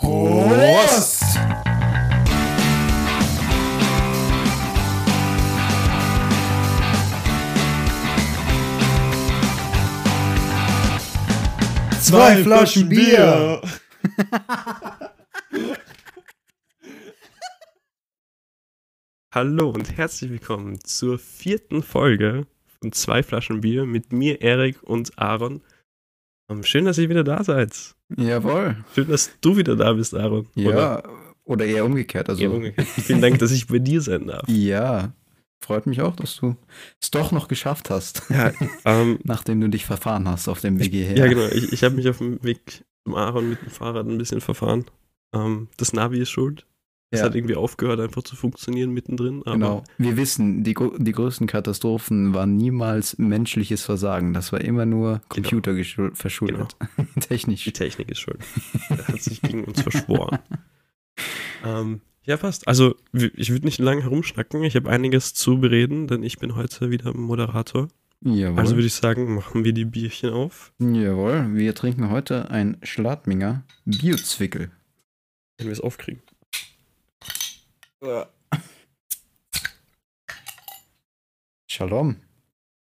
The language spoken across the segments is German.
Prost! Zwei Flaschen Bier! Hallo und herzlich willkommen zur vierten Folge von Zwei Flaschen Bier mit mir, Erik und Aaron. Ähm, Schön, dass ihr wieder da seid. Jawohl. Schön, dass du wieder da bist, Aaron. Ja, oder, eher umgekehrt. Also, Oder, ja, umgekehrt. Vielen Dank, dass ich bei dir sein darf. ja, freut mich auch, dass du es doch noch geschafft hast, Ja, ähm, nachdem du dich verfahren hast auf dem Weg hierher. ja genau. Ich, ich habe mich auf dem Weg zum Aaron mit dem Fahrrad ein bisschen verfahren. Ähm, das Navi ist schuld. Es Ja. hat irgendwie aufgehört, einfach zu funktionieren mittendrin. Aber Genau. Wir wissen, die, die größten Katastrophen waren niemals menschliches Versagen. Das war immer nur Computer geschul- verschuldet. Technisch. Die Technik ist schuld. Er hat sich gegen uns verschworen. ähm, ja, passt. Also, ich würde nicht lange herumschnacken. Ich habe einiges zu bereden, denn ich bin heute wieder Moderator. Jawohl. Also würde ich sagen, machen wir die Bierchen auf. Jawohl. Wir trinken heute ein Schladminger Biozwickel. Wenn wir es aufkriegen. Shalom.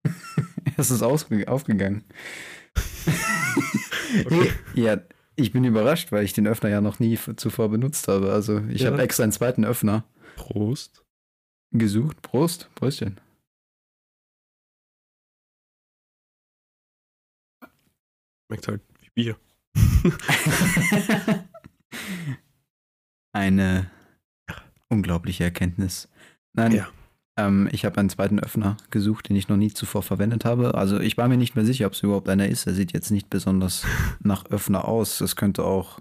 es ist aufgegangen. Okay. Ja, ich bin überrascht, weil ich den Öffner ja noch nie zuvor benutzt habe. Also ich Ja. habe extra einen zweiten Öffner Prost. gesucht. Prost, Pröstchen. Schmeckt halt wie Bier. Eine unglaubliche Erkenntnis. Nein, Ja. ähm, ich habe einen zweiten Öffner gesucht, den ich noch nie zuvor verwendet habe. Also ich war mir nicht mehr sicher, ob es überhaupt einer ist. Er sieht jetzt nicht besonders nach Öffner aus. Es könnte auch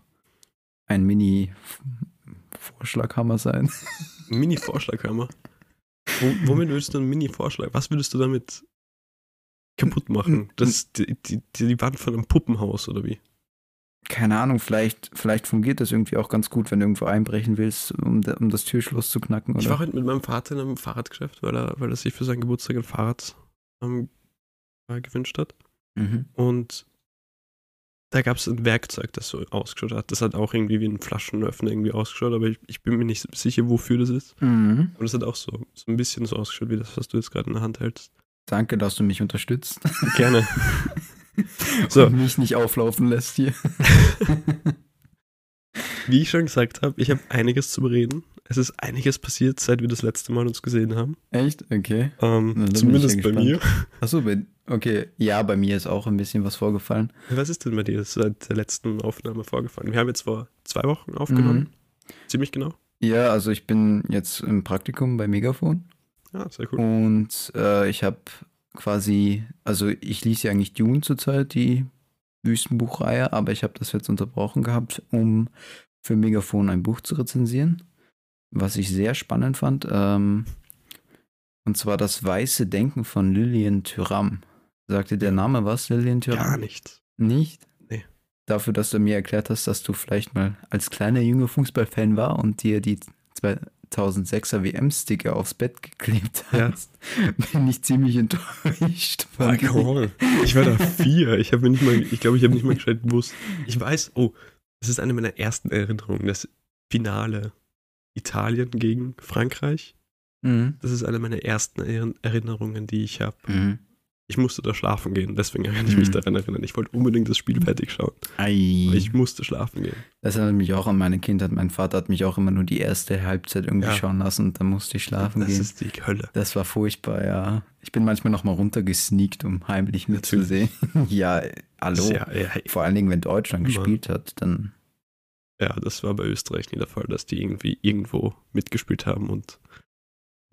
ein Mini-Vorschlaghammer sein. Mini-Vorschlaghammer. Wo, womit würdest du einen Mini-Vorschlag? Was würdest du damit kaputt machen? Das die, die, die Wand von einem Puppenhaus oder wie? Keine Ahnung, vielleicht, vielleicht fungiert das irgendwie auch ganz gut, wenn du irgendwo einbrechen willst, um, um das Türschloss zu knacken. Ich Oder? war heute mit meinem Vater in einem Fahrradgeschäft, weil er, weil er sich für seinen Geburtstag ein Fahrrad ähm, äh, gewünscht hat. Mhm. Und da gab es ein Werkzeug, das so ausgeschaut hat. Das hat auch irgendwie wie ein Flaschenöffner irgendwie ausgeschaut, aber ich, ich bin mir nicht sicher, wofür das ist. Mhm. Aber das hat auch so, so ein bisschen so ausgeschaut, wie das, was du jetzt gerade in der Hand hältst. Danke, dass du mich unterstützt Gerne. So. und mich nicht auflaufen lässt hier. Wie ich schon gesagt habe, ich habe einiges zu bereden. Es ist einiges passiert, seit wir das letzte Mal uns gesehen haben. Echt? Okay. Ähm, Na, zumindest bei mir. Achso, okay. Ja, bei mir ist auch ein bisschen was vorgefallen. Was ist denn bei dir seit der letzten Aufnahme vorgefallen? Wir haben jetzt vor zwei Wochen aufgenommen. Ziemlich genau. Mhm. Ja, also ich bin jetzt im Praktikum bei Megafon Ja, sehr cool. und äh, ich habe quasi, also ich lese ja eigentlich Dune zurzeit, die Wüstenbuchreihe, aber ich habe das jetzt unterbrochen gehabt, um für Megafon ein Buch zu rezensieren, was ich sehr spannend fand. Ähm, und zwar das weiße Denken von Lillian Thuram. Sagte der Name was, Lillian Thuram? Gar nichts. Nicht? Nee. Dafür, dass du mir erklärt hast, dass du vielleicht mal als kleiner junger Fußballfan war und dir die 2006er WM-Sticker aufs Bett geklebt Ja. hast, bin ich ziemlich enttäuscht. Alkohol. Ich war da vier. Ich habe nicht mal, ich glaube, ich habe nicht mal gescheit gewusst. Ich weiß, oh, das ist eine meiner ersten Erinnerungen. Das Finale Italien gegen Frankreich. Mhm. Das ist eine meiner ersten Erinner- Erinnerungen, die ich habe. Mhm. Ich musste da schlafen gehen, deswegen kann ich mich Mhm. daran erinnern. Ich wollte unbedingt das Spiel fertig schauen. Ei. Aber ich musste schlafen gehen. Das erinnert mich auch an meine Kindheit. Mein Vater hat mich auch immer nur die erste Halbzeit irgendwie Ja. schauen lassen und dann musste ich schlafen das gehen. ist die Hölle. Das war furchtbar, ja. Ich bin manchmal noch mal runtergesneakt, um heimlich mitzusehen. ja, hallo. Ja, ja, Vor allen Dingen, wenn Deutschland Mann. gespielt hat, dann. ja, das war bei Österreich nie der Fall, dass die irgendwie irgendwo mitgespielt haben und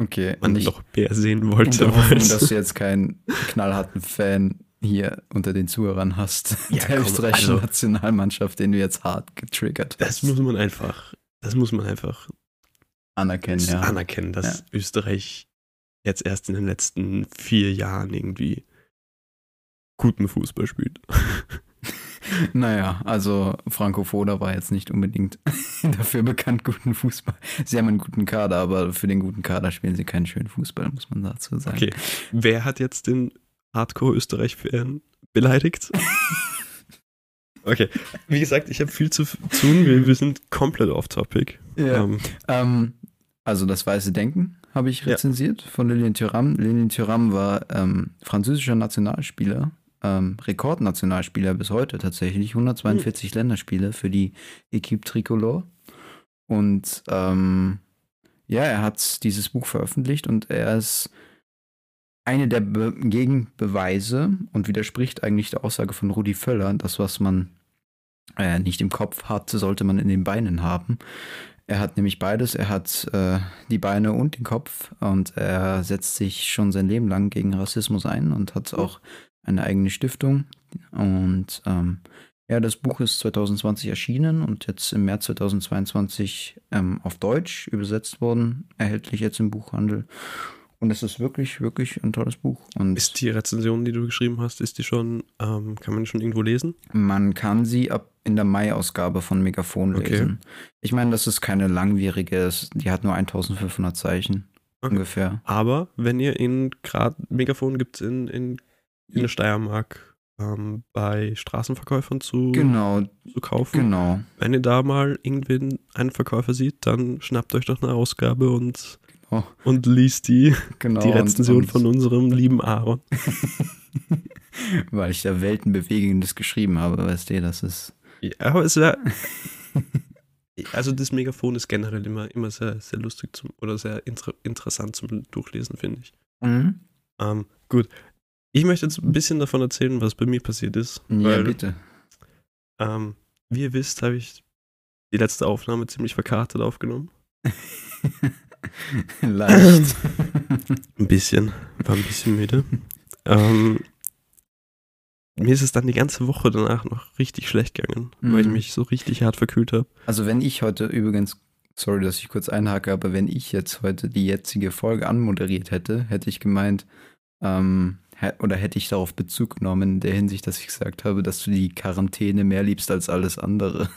Okay, man und ich, noch mehr sehen wollte. Hoffnung, als- dass du jetzt keinen knallharten Fan hier unter den Zuhörern hast. Ja, der komm, österreichischen also- Nationalmannschaft, den du jetzt hart getriggert das hast. muss man einfach, das muss man einfach anerkennen, ja. anerkennen, dass Österreich jetzt erst in den letzten vier Jahren irgendwie guten Fußball spielt. Naja, also Franco Foda war jetzt nicht unbedingt dafür bekannt, guten Fußball. Sie haben einen guten Kader, aber für den guten Kader spielen sie keinen schönen Fußball, muss man dazu sagen. Okay, wer hat jetzt den Hardcore-Österreich-Fan beleidigt? Okay, wie gesagt, ich habe viel zu tun. Wir, wir sind komplett off-topic. Ja. Ähm, Ähm, also das Weiße Denken habe ich Ja. rezensiert von Lilian Thuram. Lilian Thuram war ähm, französischer Nationalspieler, ähm, Rekordnationalspieler bis heute tatsächlich, 142 Länderspiele für die Equipe Tricolore. Und ähm, ja, er hat dieses Buch veröffentlicht und er ist eine der Be Gegenbeweise und widerspricht eigentlich der Aussage von Rudi Völler, das, was man äh, nicht im Kopf hat, sollte man in den Beinen haben. Er hat nämlich beides. Er hat äh, die Beine und den Kopf und er setzt sich schon sein Leben lang gegen Rassismus ein und hat auch eine eigene Stiftung. Und ähm, ja, das Buch ist 2020 erschienen und jetzt im März 2022 ähm, auf Deutsch übersetzt worden, erhältlich jetzt im Buchhandel. Und es ist wirklich, wirklich ein tolles Buch. Und ist die Rezension, die du geschrieben hast, ist die schon, ähm, kann man die schon irgendwo lesen? Man kann sie ab in der Mai-Ausgabe von Megafon Okay. lesen. Ich meine, das ist keine langwierige, die hat nur 1500 Zeichen Okay. ungefähr. Aber wenn ihr in gerade Megafon gibt es in, in, in der Steiermark ähm, bei Straßenverkäufern zu, Genau, zu kaufen. genau. Wenn ihr da mal irgendwen einen Verkäufer sieht, dann schnappt euch doch eine Ausgabe und, Oh. und liest die, genau die Rezension und, und, von unserem lieben Aaron. Weil ich da Weltenbewegendes geschrieben habe, weißt du, das ist. Ja, aber es wäre. Also das Megafon ist generell immer, immer sehr, sehr lustig zum, oder sehr inter, interessant zum Durchlesen, finde ich. Mhm. Ähm, gut. Ich möchte jetzt ein bisschen davon erzählen, was bei mir passiert ist. Ja, weil, bitte. ähm, wie ihr wisst, habe ich die letzte Aufnahme ziemlich verkartet aufgenommen. Leicht. Ein bisschen. War ein bisschen müde. ähm, mir ist es dann die ganze Woche danach noch richtig schlecht gegangen, weil ich Mhm. mich so richtig hart verkühlt habe. also wenn ich heute übrigens, sorry, dass ich kurz einhake, aber wenn ich jetzt heute die jetzige Folge anmoderiert hätte, hätte ich gemeint, ähm, oder hätte ich darauf Bezug genommen, in der Hinsicht, dass ich gesagt habe, dass du die Quarantäne mehr liebst als alles andere.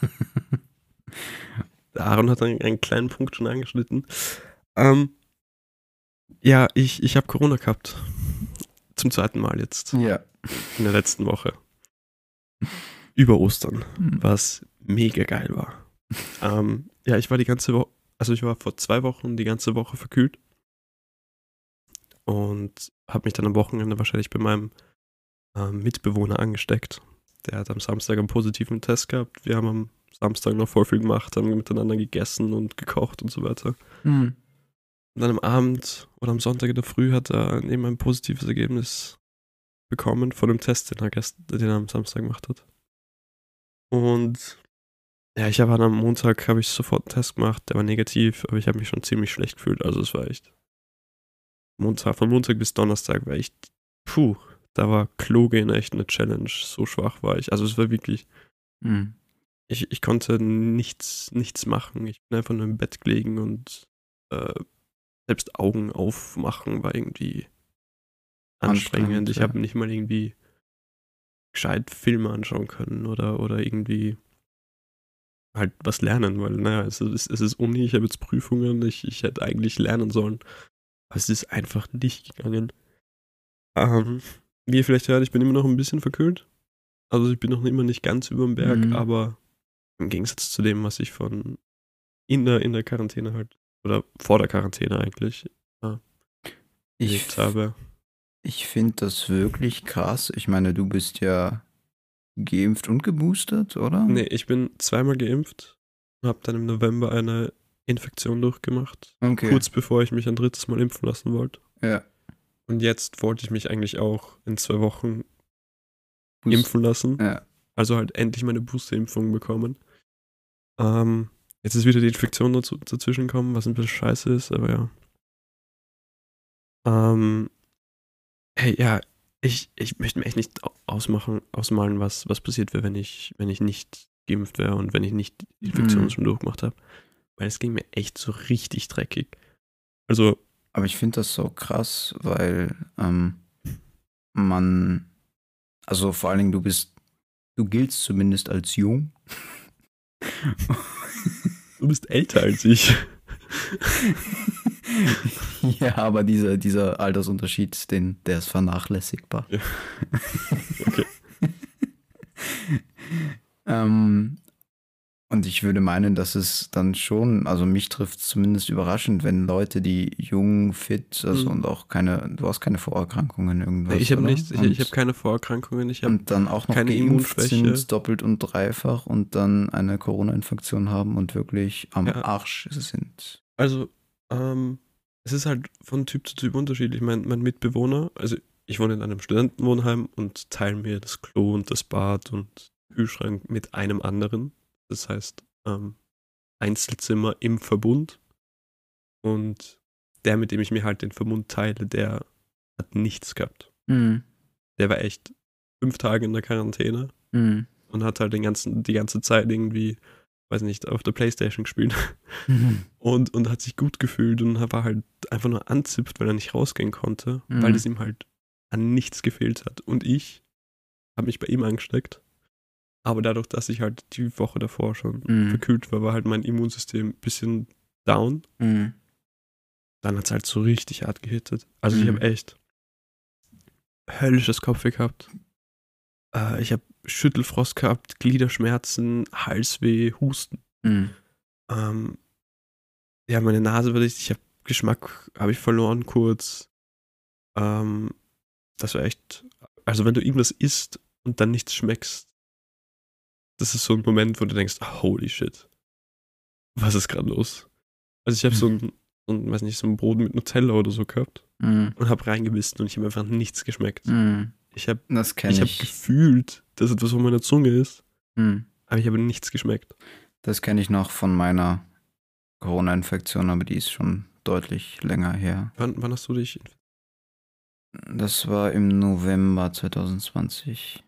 Der Aaron hat einen, einen kleinen Punkt schon angeschnitten. Ähm, ja, ich, ich habe Corona gehabt. Zum zweiten Mal jetzt. ja. In der letzten Woche. Über Ostern. Mhm. Was mega geil war. ähm, ja, ich war die ganze Woche, also ich war vor zwei Wochen die ganze Woche verkühlt. Und habe mich dann am Wochenende wahrscheinlich bei meinem ähm, Mitbewohner angesteckt. Der hat am Samstag einen positiven Test gehabt. Wir haben am Samstag noch voll viel gemacht, haben miteinander gegessen und gekocht und so weiter. Mhm. Und dann am Abend oder am Sonntag in der Früh hat er eben ein positives Ergebnis bekommen von dem Test, den er, gest den er am Samstag gemacht hat. Und ja, ich habe dann am Montag habe ich sofort einen Test gemacht, der war negativ, aber ich habe mich schon ziemlich schlecht gefühlt. Also es war echt Montag, von Montag bis Donnerstag war echt, puh, da war Klo gehen echt eine Challenge. So schwach war ich. Also es war wirklich, Mhm. ich, ich konnte nichts, nichts machen. Ich bin einfach nur im Bett gelegen und äh, selbst Augen aufmachen war irgendwie anstrengend. Anstrengend, Ich ja. habe nicht mal irgendwie gescheit Filme anschauen können oder, oder irgendwie halt was lernen, weil, naja, es ist, es ist Uni, ich habe jetzt Prüfungen, ich, ich hätte eigentlich lernen sollen. Aber es ist einfach nicht gegangen. Ähm, wie ihr vielleicht hört, ich bin immer noch ein bisschen verkühlt. Also ich bin noch immer nicht ganz über dem Berg, Mhm. aber im Gegensatz zu dem, was ich von in der, in der Quarantäne halt, oder vor der Quarantäne eigentlich Ich, erlebt habe. ich finde das wirklich krass. Ich meine, du bist ja geimpft und geboostert, oder? Nee, ich bin zweimal geimpft, habe dann im November eine Infektion durchgemacht, Okay. kurz bevor ich mich ein drittes Mal impfen lassen wollte. Ja. Und jetzt wollte ich mich eigentlich auch in zwei Wochen Boost- impfen lassen. Ja. Also halt endlich meine Boosterimpfung bekommen. Ähm, jetzt ist wieder die Infektion dazu, dazwischen gekommen, was ein bisschen scheiße ist, aber ja. Ähm, hey, ja, ich, ich möchte mir echt nicht au- ausmachen, ausmalen, was, was passiert wäre, wenn ich, wenn ich nicht geimpft wäre und wenn ich nicht die Infektion Mhm. schon durchgemacht habe. Weil es ging mir echt so richtig dreckig. Also, Aber ich finde das so krass, weil ähm, man, also vor allen Dingen du bist, du giltst zumindest als jung. du bist älter als ich. ja, aber dieser, dieser Altersunterschied, den, der ist vernachlässigbar. Ja. Okay. Ähm, und ich würde meinen, dass es dann schon, also mich trifft es zumindest überraschend, wenn Leute, die jung, fit, also Mhm. und auch keine, du hast keine Vorerkrankungen irgendwas. ich habe nichts, ich, ich habe keine Vorerkrankungen, ich habe und dann auch noch keine Immunschwäche. doppelt und dreifach und dann eine Corona-Infektion haben und wirklich am Ja. Arsch sind. Also, ähm, es ist halt von Typ zu Typ unterschiedlich. Mein, mein Mitbewohner, also ich wohne in einem Studentenwohnheim und teile mir das Klo und das Bad und Kühlschrank mit einem anderen. Das heißt, ähm, Einzelzimmer im Verbund. Und der, mit dem ich mir halt den Verbund teile, der hat nichts gehabt. Mhm. Der war echt fünf Tage in der Quarantäne Mhm. und hat halt den ganzen, die ganze Zeit irgendwie, weiß nicht, auf der Playstation gespielt. und, und hat sich gut gefühlt und war halt einfach nur anzipft, weil er nicht rausgehen konnte, Mhm. weil es ihm halt an nichts gefehlt hat. Und ich habe mich bei ihm angesteckt. Aber dadurch, dass ich halt die Woche davor schon Mhm. verkühlt war, war halt mein Immunsystem ein bisschen down. Mhm. Dann hat es halt so richtig hart gehittet. Also ich Mhm. habe echt höllisches Kopfweh gehabt. Äh, ich habe Schüttelfrost gehabt, Gliederschmerzen, Halsweh, Husten. Mhm. Ähm, ja, meine Nase war dicht, ich habe Geschmack, habe ich verloren kurz. Ähm, das war echt, also wenn du irgendwas isst und dann nichts schmeckst, das ist so ein Moment, wo du denkst, holy shit, was ist gerade los? Also ich habe so ein, so ein, weiß nicht, so ein Brot mit Nutella oder so gehabt Mhm. und habe reingebissen und ich habe einfach nichts geschmeckt. Mhm. Ich habe ich ich. hab gefühlt, dass etwas von meiner Zunge ist, Mhm. aber ich habe nichts geschmeckt. Das kenne ich noch von meiner Corona-Infektion, aber die ist schon deutlich länger her. Wann, wann hast du dich Das war im November 2020.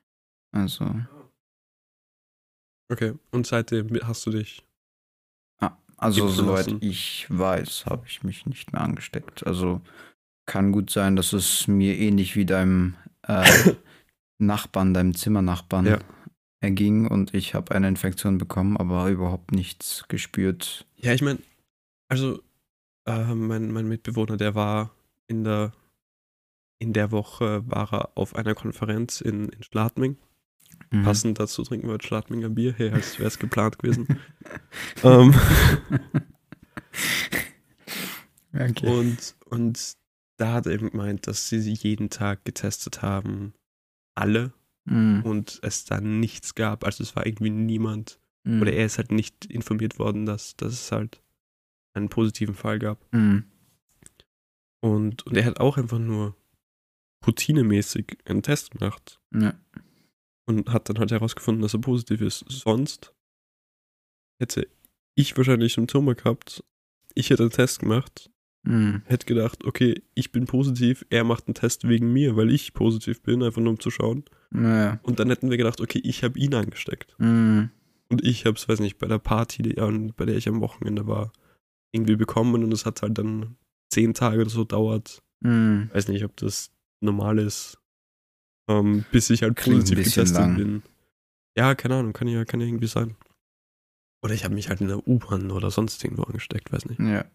Also, Okay, und seitdem hast du dich. ah, also soweit lassen. ich weiß, habe ich mich nicht mehr angesteckt. Also kann gut sein, dass es mir ähnlich wie deinem äh, Nachbarn, deinem Zimmernachbarn Ja. erging und ich habe eine Infektion bekommen, aber überhaupt nichts gespürt. Ja, ich meine, also äh, mein, mein Mitbewohner, der war in der in der Woche war er auf einer Konferenz in, in Schladming. Mhm. Passend dazu trinken wir jetzt Schladminger Bier, hey, als wäre es geplant gewesen. ähm, okay. und, und da hat er eben gemeint, dass sie jeden Tag getestet haben, alle, Mhm. und es da nichts gab. Also es war irgendwie niemand, Mhm. oder er ist halt nicht informiert worden, dass, dass es halt einen positiven Fall gab. Mhm. Und, und er hat auch einfach nur routinemäßig einen Test gemacht Ja. Und hat dann halt herausgefunden, dass er positiv ist. Sonst hätte ich wahrscheinlich Symptome gehabt, ich hätte einen Test gemacht, Mhm. hätte gedacht, okay, ich bin positiv, er macht einen Test wegen mir, weil ich positiv bin, einfach nur um zu schauen. Ja. Und dann hätten wir gedacht, okay, ich habe ihn angesteckt. Mhm. Und ich habe es, weiß nicht, bei der Party, bei der ich am Wochenende war, irgendwie bekommen und es hat halt dann zehn Tage oder so dauert. Mhm. Weiß nicht, ob das normal ist, ähm, bis ich halt Klingt positiv getestet lang. bin. Ja, keine Ahnung, kann ja, kann ja irgendwie sein. Oder ich habe mich halt in der U-Bahn oder sonst irgendwo angesteckt, weiß nicht. Ja.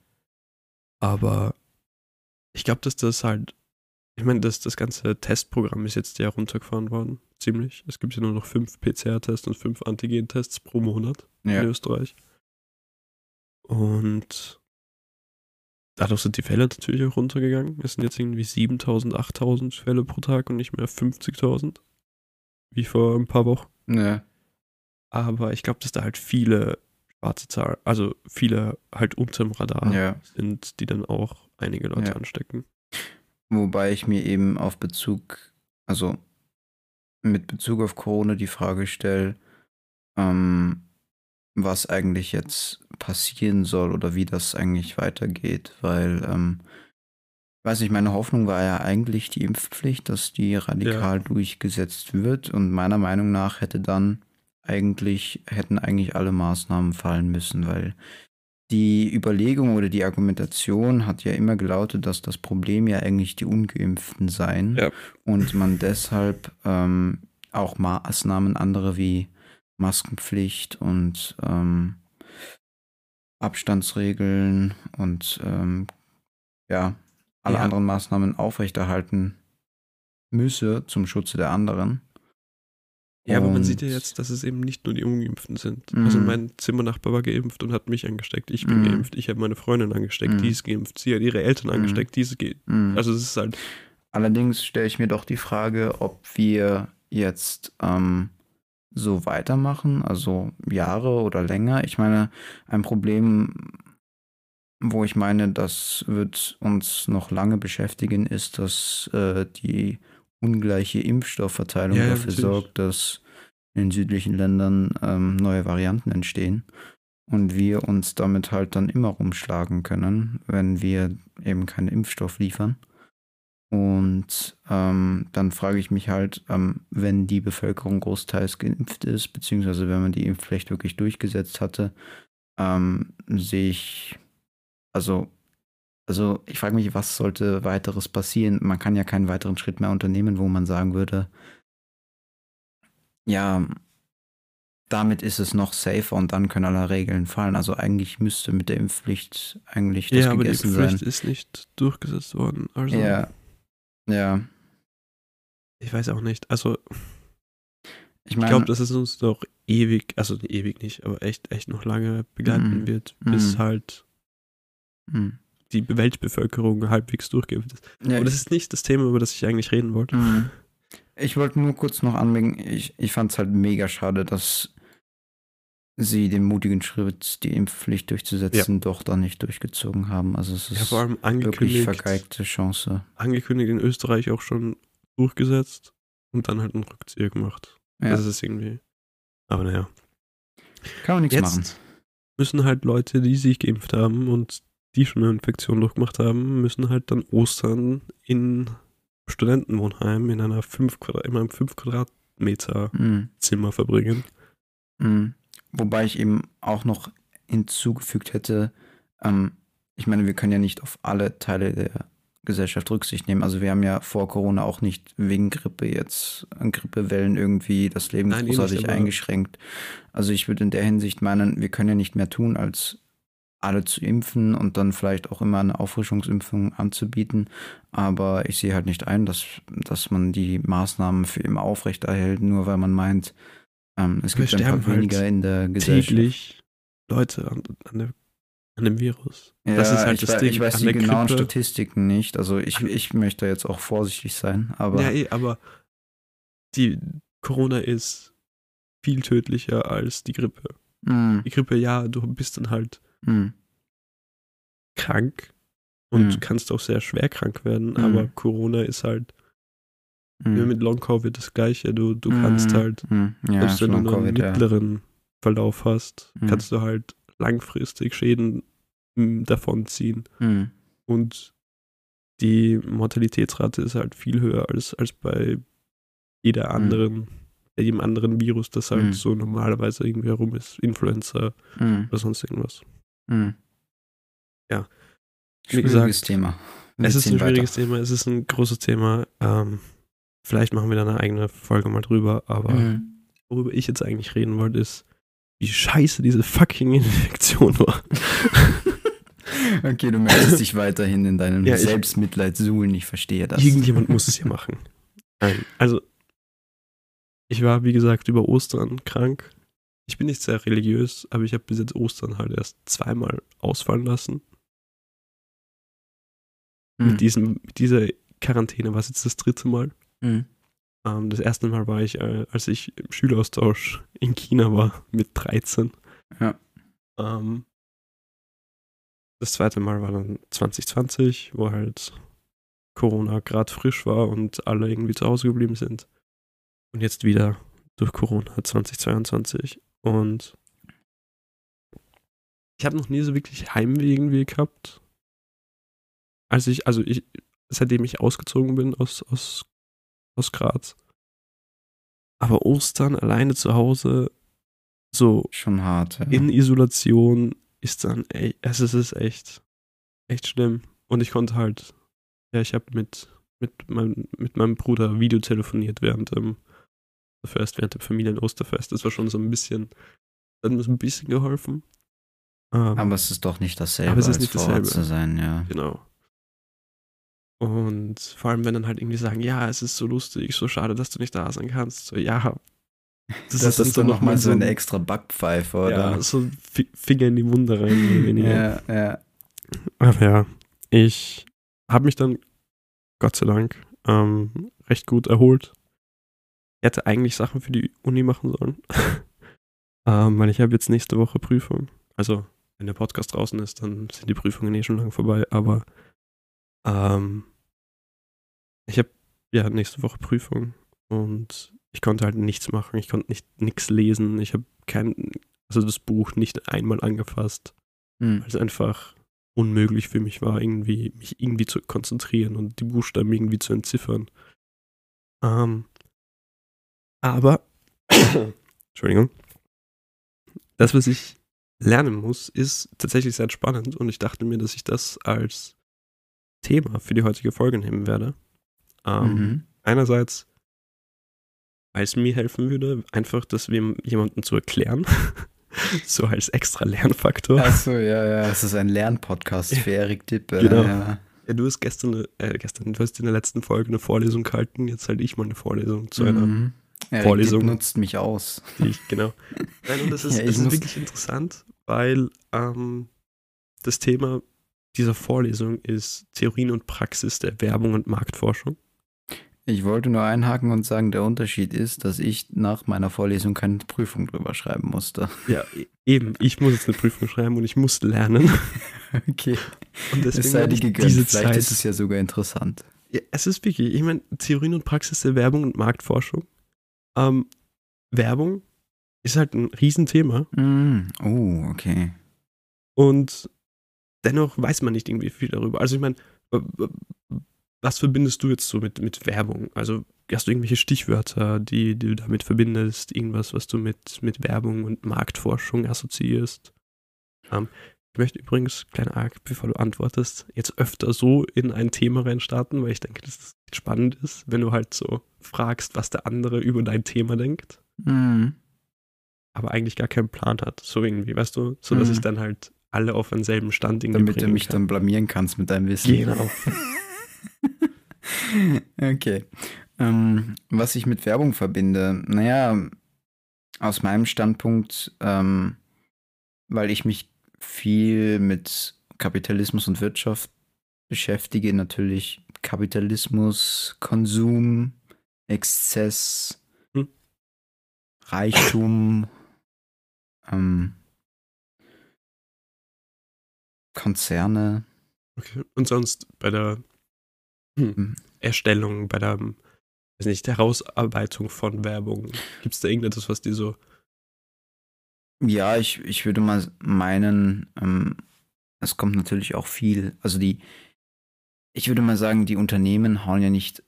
Aber ich glaube, dass das halt, ich meine, das, das ganze Testprogramm ist jetzt ja runtergefahren worden, ziemlich. Es gibt ja nur noch fünf PCR-Tests und fünf Antigen-Tests pro Monat in Ja. Österreich. Und dadurch sind die Fälle natürlich auch runtergegangen. Es sind jetzt irgendwie 7000, 8000 Fälle pro Tag und nicht mehr 50.000. Wie vor ein paar Wochen. Ja. Aber ich glaube, dass da halt viele schwarze Zahlen, also viele halt unterm Radar ja. sind, die dann auch einige Leute Ja. anstecken. Wobei ich mir eben auf Bezug, also mit Bezug auf Corona die Frage stelle, ähm, was eigentlich jetzt passieren soll oder wie das eigentlich weitergeht, weil, ähm, weiß nicht, meine Hoffnung war ja eigentlich die Impfpflicht, dass die radikal durchgesetzt wird. Und meiner Meinung nach hätte dann eigentlich, hätten eigentlich alle Maßnahmen fallen müssen, weil die Überlegung oder die Argumentation hat ja immer gelautet, dass das Problem ja eigentlich die Ungeimpften seien. Ja. und man deshalb ähm, auch Maßnahmen andere wie Maskenpflicht und ähm, Abstandsregeln und ähm, ja, alle Ja. anderen Maßnahmen aufrechterhalten müsse zum Schutze der anderen. Ja, aber man Und- sieht ja jetzt, dass es eben nicht nur die Ungeimpften sind. Also Mhm. mein Zimmernachbar war geimpft und hat mich angesteckt. Ich bin Mhm. geimpft. Ich habe meine Freundin angesteckt. Mhm. Die ist geimpft. Sie hat ihre Eltern Mhm. angesteckt. Diese geht. Mhm. Also es ist halt. Allerdings stelle ich mir doch die Frage, ob wir jetzt ähm, so weitermachen, also Jahre oder länger. Ich meine, ein Problem, wo ich meine, das wird uns noch lange beschäftigen, ist, dass äh, die ungleiche Impfstoffverteilung Ja, dafür natürlich. sorgt, dass in südlichen Ländern ähm, neue Varianten entstehen und wir uns damit halt dann immer rumschlagen können, wenn wir eben keinen Impfstoff liefern. Und ähm, dann frage ich mich halt, ähm, wenn die Bevölkerung großteils geimpft ist, beziehungsweise wenn man die Impfpflicht wirklich durchgesetzt hatte, ähm, sehe ich, also, also ich frage mich, was sollte weiteres passieren? Man kann ja keinen weiteren Schritt mehr unternehmen, wo man sagen würde, ja, damit ist es noch safer und dann können alle Regeln fallen. Also eigentlich müsste mit der Impfpflicht eigentlich das ja, aber die gegessen sein. Pflicht ist nicht durchgesetzt worden. Also Ja. Ja. ich weiß auch nicht. Also Ich ich meine, glaube, dass es uns noch ewig, also ewig nicht, aber echt, echt noch lange begleiten Mhm. wird, bis Mhm. halt hm. die Weltbevölkerung halbwegs durchgeimpft ist. ja, Aber das ist nicht das Thema, über das ich eigentlich reden wollte. Mhm. Ich wollte nur kurz noch anmerken, ich, ich fand es halt mega schade, dass sie den mutigen Schritt, die Impfpflicht durchzusetzen, doch dann nicht durchgezogen haben. Also es Ja, ist allem wirklich vergeigte Chance. angekündigt in Österreich auch schon durchgesetzt und dann halt einen Rückzieher gemacht. Ja, Das ist irgendwie. Aber naja. kann man nichts Jetzt machen. müssen halt Leute, die sich geimpft haben und die schon eine Infektion durchgemacht haben, müssen halt dann Ostern in Studentenwohnheim in einer 5 Quadrat, in einem 5 Quadratmeter Mhm. Zimmer verbringen. Mhm. Wobei ich eben auch noch hinzugefügt hätte, ähm, ich meine, wir können ja nicht auf alle Teile der Gesellschaft Rücksicht nehmen. Also wir haben ja vor Corona auch nicht wegen Grippe jetzt, an Grippewellen irgendwie das Leben Nein, eh großartig eingeschränkt. Also ich würde in der Hinsicht meinen, wir können ja nicht mehr tun, als alle zu impfen und dann vielleicht auch immer eine Auffrischungsimpfung anzubieten. Aber ich sehe halt nicht ein, dass, dass man die Maßnahmen für immer aufrechterhält, nur weil man meint, ähm, es Aber gibt es ein paar sterben halt weniger in der Gesellschaft. Täglich Leute an, an, der, an dem Virus. Ja, das ist halt ich, das wei- Ding. ich weiß an die genauen Grippe- Statistiken nicht. Also ich, ich möchte jetzt auch vorsichtig sein, aber Ja, eh, aber die Corona ist viel tödlicher als die Grippe. Mm, Die Grippe, ja, du bist dann halt mm, krank und Mhm. kannst auch sehr schwer krank werden, Mhm. aber Corona ist halt wie mit Long Covid das gleiche. Du, du kannst mm, halt, mm, ja, selbst wenn du einen Covid, ja. mittleren Verlauf hast, Mhm. kannst du halt langfristig Schäden mm, davonziehen. Mm, Und die Mortalitätsrate ist halt viel höher als, als bei jeder anderen, bei jedem anderen Virus, das halt Mhm. so normalerweise irgendwie herum ist. Influenza oder sonst irgendwas. Ja. Wie Schwieriges gesagt, Thema. Wir es ist ein schwieriges weiter. Thema, es ist ein großes Thema. Ähm, vielleicht machen wir da eine eigene Folge mal drüber, aber Mm. worüber ich jetzt eigentlich reden wollte, ist, wie scheiße diese fucking Infektion war. Okay, du möchtest dich weiterhin in deinem Ja, Selbstmitleid suhlen, ich verstehe das. Irgendjemand muss es ja machen. Nein, also ich war, wie gesagt, über Ostern krank. Ich bin nicht sehr religiös, aber ich habe bis jetzt Ostern halt erst zweimal ausfallen lassen. Mm, Mit, diesem, mit dieser Quarantäne war es jetzt das dritte Mal. Mm, Ähm, das erste Mal war ich, äh, als ich im Schüleraustausch in China war, mit 13. Ja. Ähm, das zweite Mal war dann 2020, wo halt Corona gerade frisch war und alle irgendwie zu Hause geblieben sind. Und jetzt wieder durch Corona 2022. Und ich habe noch nie so wirklich Heimweh irgendwie gehabt. Als ich, also ich, seitdem ich ausgezogen bin aus, aus, aus Graz. Aber Ostern alleine zu Hause, so Schon hart. Ja. in Isolation, ist dann, ey, es ist echt, echt schlimm. Und ich konnte halt, ja, ich habe mit, mit, meinem, mit meinem Bruder Videotelefoniert während dem Osterfest, während dem Familien-Osterfest. Das war schon so ein bisschen, hat mir so ein bisschen geholfen. Ähm, aber es ist doch nicht dasselbe, Aber es ist als nicht dasselbe. zu sein, ja. Genau. Und vor allem, wenn dann halt irgendwie sagen, ja, es ist so lustig, so schade, dass du nicht da sein kannst. So, ja, Das, das ist dann nochmal so eine extra Backpfeife, oder? Ja, so Finger in die Wunde rein. ja, ja. Ach ja, ich habe mich dann, Gott sei Dank, ähm, recht gut erholt. Ich hätte eigentlich Sachen für die Uni machen sollen. ähm, weil ich habe jetzt nächste Woche Prüfung. Also, wenn der Podcast draußen ist, dann sind die Prüfungen eh schon lang vorbei. Aber ähm, ich habe ja nächste Woche Prüfung und ich konnte halt nichts machen. Ich konnte nicht nichts lesen. Ich habe kein, also das Buch nicht einmal angefasst, hm. weil es einfach unmöglich für mich war, irgendwie mich irgendwie zu konzentrieren und die Buchstaben irgendwie zu entziffern. Ähm, aber Entschuldigung. Das, was ich lernen muss, ist tatsächlich sehr spannend und ich dachte mir, dass ich das als Thema für die heutige Folge nehmen werde. Ähm, mhm. Einerseits weil es mir helfen würde, einfach das jemandem zu erklären. so als extra Lernfaktor. Achso, ja, ja. Es ist ein Lernpodcast für Erik Dippe. Genau. Ja. ja. du hast gestern, äh, gestern, du hast in der letzten Folge eine Vorlesung gehalten, jetzt halte ich mal eine Vorlesung zu einer mhm. Erik Vorlesung. Dipp nutzt mich aus. Ich, genau. Nein, und das ist, ja, das ist wirklich interessant, weil ähm, das Thema dieser Vorlesung ist Theorien und Praxis der Werbung und Marktforschung. Ich wollte nur einhaken und sagen, der Unterschied ist, dass ich nach meiner Vorlesung keine Prüfung drüber schreiben musste. Ja, e-, eben. Ich muss jetzt eine Prüfung schreiben und ich muss lernen. Okay. Und deswegen es sei dir gegönnt. Diese Vielleicht Zeit, ist es ja sogar interessant. Ja, es ist wirklich, ich meine, Theorien und Praxis der Werbung und Marktforschung. Ähm, Werbung ist halt ein Riesenthema. Mm, oh, okay. Und dennoch weiß man nicht irgendwie viel darüber. Also ich meine, was verbindest du jetzt so mit, mit Werbung? Also hast du irgendwelche Stichwörter, die, die du damit verbindest? Irgendwas, was du mit, mit Werbung und Marktforschung assoziierst? Ähm, ich möchte übrigens, kleiner Arg, bevor du antwortest, jetzt öfter so in ein Thema reinstarten, weil ich denke, dass das spannend ist, wenn du halt so fragst, was der andere über dein Thema denkt. Mhm. Aber eigentlich gar keinen Plan hat. So irgendwie, weißt du? So dass mhm. ich dann halt alle auf denselben Stand irgendwie Damit du mich kann. dann blamieren kannst mit deinem Wissen. Genau. okay. Ähm, was ich mit Werbung verbinde, naja, aus meinem Standpunkt, ähm, weil ich mich viel mit Kapitalismus und Wirtschaft beschäftige, natürlich Kapitalismus, Konsum, Exzess, hm. Reichtum, ähm, Konzerne. Okay. Und sonst bei der hm. Erstellung, bei der weiß nicht, Herausarbeitung von Werbung? Gibt es da irgendetwas, was dir so. Ja, ich, ich würde mal meinen, ähm, es kommt natürlich auch viel. Also die, ich würde mal sagen, die Unternehmen hauen ja nicht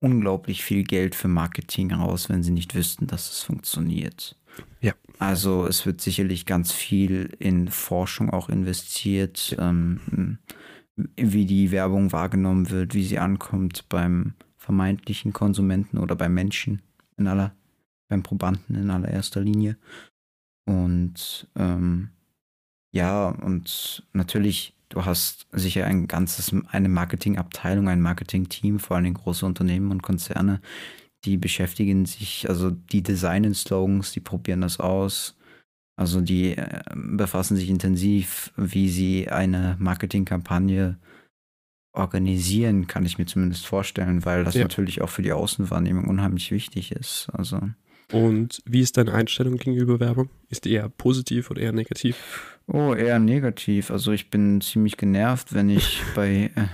unglaublich viel Geld für Marketing raus, wenn sie nicht wüssten, dass es funktioniert. Ja. Also es wird sicherlich ganz viel in Forschung auch investiert. Ähm, wie die Werbung wahrgenommen wird, wie sie ankommt beim vermeintlichen Konsumenten oder beim Menschen in aller, beim Probanden in allererster Linie. Und ähm, ja, und natürlich, du hast sicher ein ganzes, eine Marketingabteilung, ein Marketingteam, vor allem große Unternehmen und Konzerne, die beschäftigen sich, also die designen Slogans, die probieren das aus, also die äh, befassen sich intensiv, wie sie eine Marketingkampagne organisieren, kann ich mir zumindest vorstellen, weil das ja. natürlich auch für die Außenwahrnehmung unheimlich wichtig ist. Also und wie ist deine Einstellung gegenüber Werbung? Ist die eher positiv oder eher negativ? Oh, eher negativ. Also ich bin ziemlich genervt, wenn ich bei äh,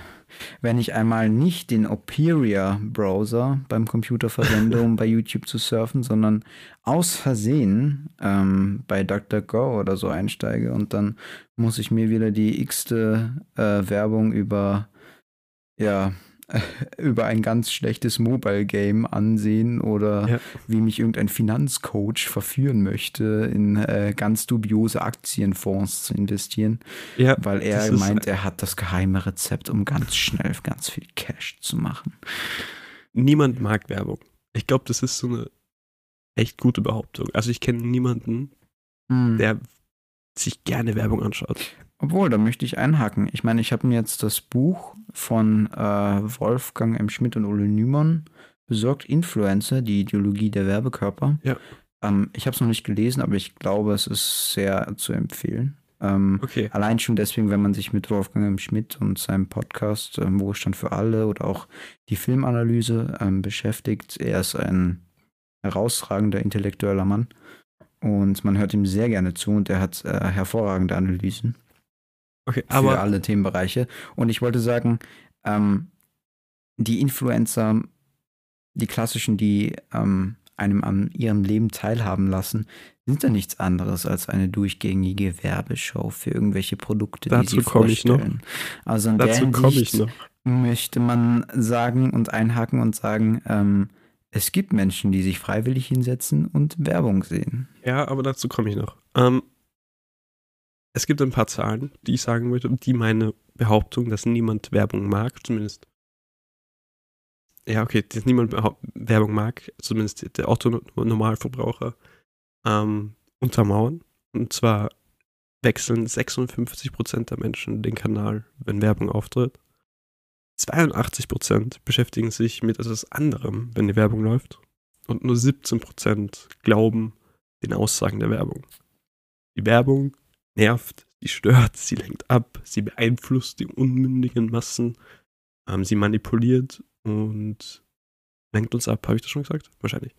wenn ich einmal nicht den Opera-Browser beim Computer verwende, um bei YouTube zu surfen, sondern aus Versehen ähm, bei DuckDuckGo oder so einsteige und dann muss ich mir wieder die x-te äh, Werbung über ja, über ein ganz schlechtes Mobile-Game ansehen oder ja. wie mich irgendein Finanzcoach verführen möchte, in äh, ganz dubiose Aktienfonds zu investieren, ja, weil er meint, er hat das geheime Rezept, um ganz schnell ganz viel Cash zu machen. Niemand mag Werbung. Ich glaube, das ist so eine echt gute Behauptung. Also ich kenne niemanden, hm. der sich gerne Werbung anschaut. Obwohl, da möchte ich einhaken. Ich meine, ich habe mir jetzt das Buch von äh, Wolfgang M. Schmidt und Ole Nümann besorgt, Influencer, die Ideologie der Werbekörper. Ja. Ähm, ich habe es noch nicht gelesen, aber ich glaube, es ist sehr zu empfehlen. Ähm, Okay. Allein schon deswegen, wenn man sich mit Wolfgang M. Schmidt und seinem Podcast ähm, Wohlstand für alle oder auch die Filmanalyse ähm, beschäftigt. Er ist ein herausragender intellektueller Mann und man hört ihm sehr gerne zu und er hat äh, hervorragende Analysen Okay, für aber alle Themenbereiche. Und ich wollte sagen, ähm, die Influencer, die klassischen, die ähm, einem an ihrem Leben teilhaben lassen, sind ja nichts anderes als eine durchgängige Werbeshow für irgendwelche Produkte, die Dazu sie komme ich noch. vorstellen. Also in dazu komme ich Hinsicht noch. möchte man sagen und einhaken und sagen, ähm, es gibt Menschen, die sich freiwillig hinsetzen und Werbung sehen. Ja, aber dazu komme ich noch. Ähm, es gibt ein paar Zahlen, die ich sagen möchte, die meine Behauptung, dass niemand Werbung mag, zumindest. Ja, okay, dass niemand Werbung mag, zumindest der Otto-Normalverbraucher, ähm, untermauern. Und zwar wechseln 56% der Menschen den Kanal, wenn Werbung auftritt. 82% beschäftigen sich mit etwas anderem, wenn die Werbung läuft. Und nur 17% glauben den Aussagen der Werbung. Die Werbung nervt, sie stört, sie lenkt ab, sie beeinflusst die unmündigen Massen, ähm, sie manipuliert und lenkt uns ab. Habe ich das schon gesagt? Wahrscheinlich.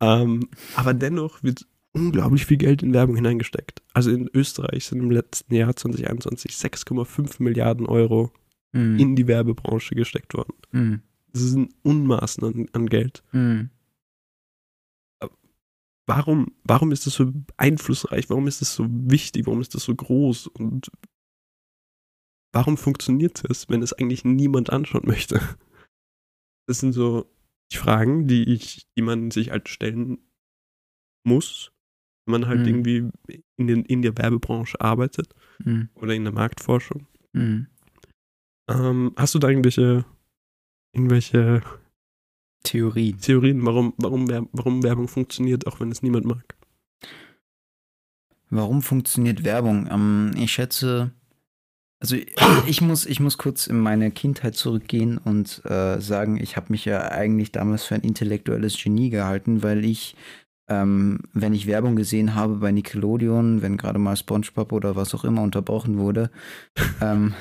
Ähm, aber dennoch wird unglaublich viel Geld in Werbung hineingesteckt. Also in Österreich sind im letzten Jahr 2021 6,5 Milliarden Euro Mhm. in die Werbebranche gesteckt worden. Mhm. Das sind Unmaßen an, an Geld. Mhm. Warum, warum ist das so einflussreich? Warum ist das so wichtig? Warum ist das so groß? Und warum funktioniert es, wenn es eigentlich niemand anschauen möchte? Das sind so die Fragen, die ich, die man sich halt stellen muss, wenn man halt Mhm. irgendwie in, den, in der Werbebranche arbeitet Mhm. oder in der Marktforschung. Mhm. Ähm, hast du da irgendwelche, irgendwelche Theorie. Theorien, warum, warum, warum Werbung funktioniert, auch wenn es niemand mag? Warum funktioniert Werbung? Ähm, ich schätze, also ich muss, ich muss kurz in meine Kindheit zurückgehen und äh, sagen, ich habe mich ja eigentlich damals für ein intellektuelles Genie gehalten, weil ich, ähm, wenn ich Werbung gesehen habe bei Nickelodeon, wenn gerade mal SpongeBob oder was auch immer unterbrochen wurde, ähm,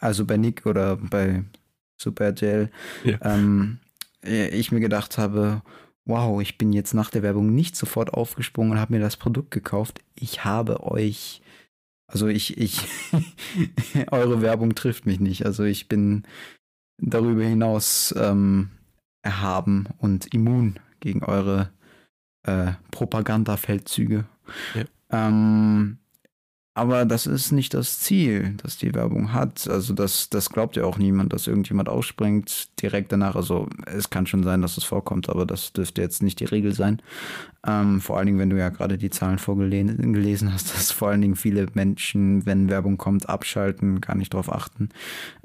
also bei Nick oder bei Super RTL, Ja. ähm, ich mir gedacht habe, wow, ich bin jetzt nach der Werbung nicht sofort aufgesprungen und habe mir das Produkt gekauft. Ich habe euch, also ich, ich, eure Werbung trifft mich nicht. Also ich bin darüber hinaus ähm, erhaben und immun gegen eure äh, Propagandafeldzüge. Ja. Ähm, aber das ist nicht das Ziel, das die Werbung hat. Also das, das glaubt ja auch niemand, dass irgendjemand ausspringt direkt danach. Also es kann schon sein, dass es vorkommt, aber das dürfte jetzt nicht die Regel sein. Ähm, vor allen Dingen, wenn du ja gerade die Zahlen vorgelesen gelesen hast, dass vor allen Dingen viele Menschen, wenn Werbung kommt, abschalten, gar nicht drauf achten.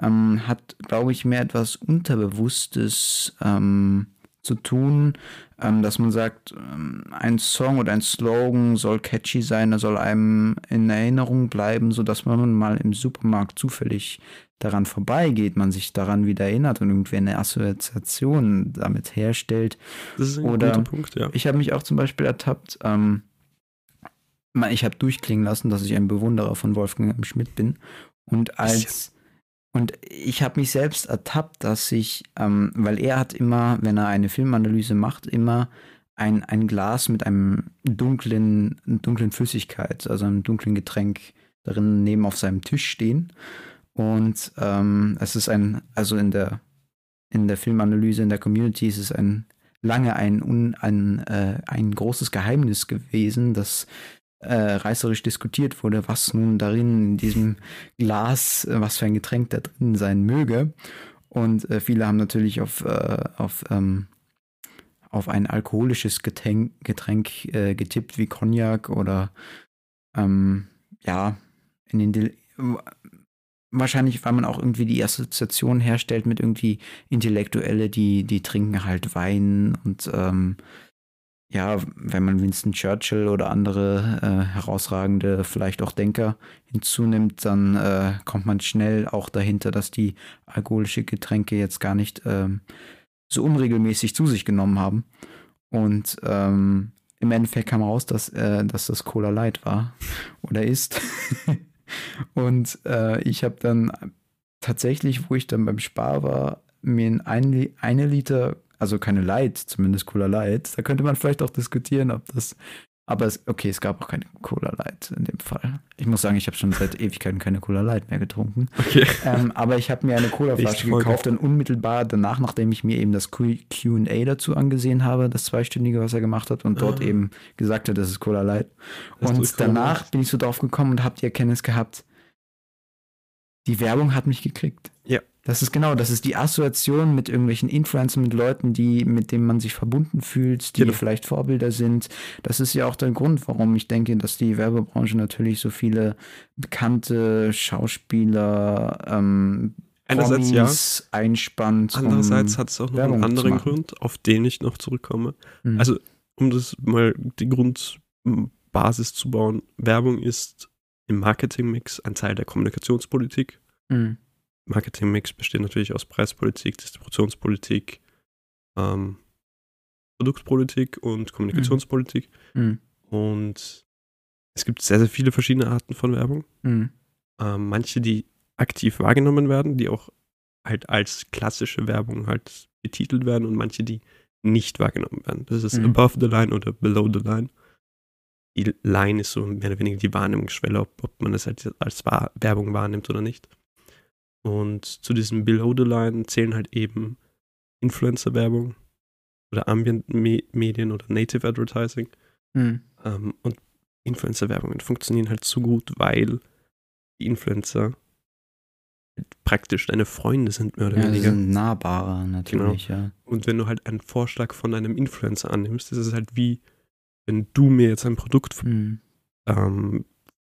Ähm, hat, glaube ich, mehr etwas Unterbewusstes ähm, zu tun, ähm, dass man sagt, ähm, ein Song oder ein Slogan soll catchy sein, er soll einem in Erinnerung bleiben, sodass man mal im Supermarkt zufällig daran vorbeigeht, man sich daran wieder erinnert und irgendwie eine Assoziation damit herstellt. Das ist ein Oder- guter Punkt, ja. Ich habe mich auch zum Beispiel ertappt, ähm, ich habe durchklingen lassen, dass ich ein Bewunderer von Wolfgang M. Schmidt bin. Und als und ich habe mich selbst ertappt, dass ich, ähm, weil er hat immer, wenn er eine Filmanalyse macht, immer ein, ein Glas mit einem dunklen, dunklen Flüssigkeit, also einem dunklen Getränk darin neben auf seinem Tisch stehen. Und ähm, es ist ein, also in der, in der Filmanalyse, in der Community ist es ein lange ein, un, ein, äh, ein großes Geheimnis gewesen, das äh, reißerisch diskutiert wurde, was nun darin in diesem Glas, äh, was für ein Getränk da drin sein möge. Und äh, viele haben natürlich auf, äh, auf, ähm, auf ein alkoholisches Getränk, Getränk äh, getippt, wie Cognac oder ähm, ja, in den Dil wahrscheinlich, weil man auch irgendwie die Assoziation herstellt mit irgendwie Intellektuelle, die, die trinken halt Wein und ähm, ja, wenn man Winston Churchill oder andere äh, herausragende, vielleicht auch Denker hinzunimmt, dann äh, kommt man schnell auch dahinter, dass die alkoholische Getränke jetzt gar nicht ähm, so unregelmäßig zu sich genommen haben. Und ähm, im Endeffekt kam raus, dass, äh, dass das Cola Light war oder ist. und äh, ich habe dann tatsächlich, wo ich dann beim Spar war, mir ein, eine Liter, also keine Light, zumindest Cola Light, da könnte man vielleicht auch diskutieren, ob das aber es, okay, es gab auch keine Cola Light in dem Fall. Ich muss sagen, ich habe schon seit Ewigkeiten keine Cola Light mehr getrunken. Okay. Ähm, aber ich habe mir eine Cola-Flasche gekauft und unmittelbar danach, nachdem ich mir eben das QA dazu angesehen habe, das zweistündige, was er gemacht hat, und dort ah. eben gesagt hat, das ist Cola Light. und danach bin ich so drauf gekommen und habe die Erkenntnis gehabt, die Werbung hat mich gekriegt. Das ist genau, das ist die Assoziation mit irgendwelchen Influencern, mit Leuten, die, mit denen man sich verbunden fühlt, die genau. vielleicht Vorbilder sind. Das ist ja auch der Grund, warum ich denke, dass die Werbebranche natürlich so viele bekannte Schauspieler, ähm, Einerseits ja, einspannt. Andererseits um hat es auch noch Werbung einen anderen Grund, auf den ich noch zurückkomme. Mhm. Also, um das mal die Grundbasis zu bauen, Werbung ist im Marketingmix ein Teil der Kommunikationspolitik. Mhm. Marketingmix besteht natürlich aus Preispolitik, Distributionspolitik, ähm, Produktpolitik und Kommunikationspolitik. Mhm. Und es gibt sehr, sehr viele verschiedene Arten von Werbung. Mhm. Ähm, manche, die aktiv wahrgenommen werden, die auch halt als klassische Werbung halt betitelt werden und manche, die nicht wahrgenommen werden. Das ist mhm. above the line oder below the line. Die Line ist so mehr oder weniger die Wahrnehmungsschwelle, ob, ob man es halt als Werbung wahrnimmt oder nicht. Und zu diesem Below the Line zählen halt eben Influencer-Werbung oder Ambient-Medien oder Native Advertising. Mhm. Ähm, und Influencer-Werbungen funktionieren halt so gut, weil die Influencer praktisch deine Freunde sind, mehr oder ja, weniger. sind nahbarer natürlich, genau. ja. Und wenn du halt einen Vorschlag von einem Influencer annimmst, ist es halt wie, wenn du mir jetzt ein Produkt mhm. ähm,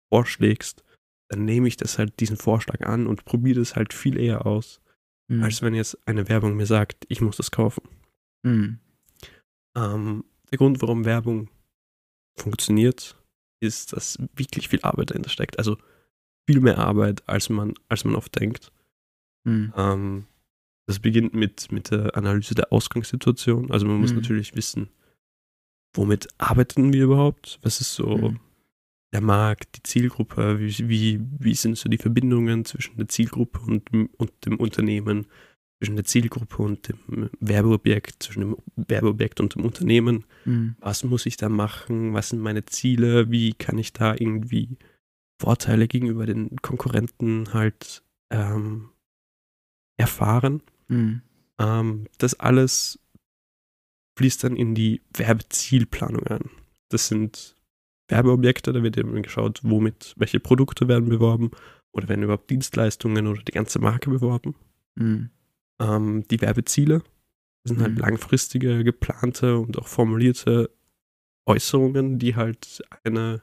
vorschlägst dann nehme ich das halt diesen Vorschlag an und probiere das halt viel eher aus, mhm. als wenn jetzt eine Werbung mir sagt, ich muss das kaufen. Mhm. Ähm, der Grund, warum Werbung funktioniert, ist, dass wirklich viel Arbeit dahinter steckt. Also viel mehr Arbeit, als man, als man oft denkt. Mhm. Ähm, das beginnt mit, mit der Analyse der Ausgangssituation. Also man muss mhm. natürlich wissen, womit arbeiten wir überhaupt? Was ist so mhm der Markt, die Zielgruppe, wie, wie, wie sind so die Verbindungen zwischen der Zielgruppe und, und dem Unternehmen, zwischen der Zielgruppe und dem Werbeobjekt, zwischen dem Werbeobjekt und dem Unternehmen. Mhm. Was muss ich da machen? Was sind meine Ziele? Wie kann ich da irgendwie Vorteile gegenüber den Konkurrenten halt ähm, erfahren? Mhm. Ähm, das alles fließt dann in die Werbezielplanung ein. Das sind Werbeobjekte, da wird eben geschaut, womit, welche Produkte werden beworben oder werden überhaupt Dienstleistungen oder die ganze Marke beworben. Mhm. Ähm, die Werbeziele sind halt mhm. langfristige, geplante und auch formulierte Äußerungen, die halt eine,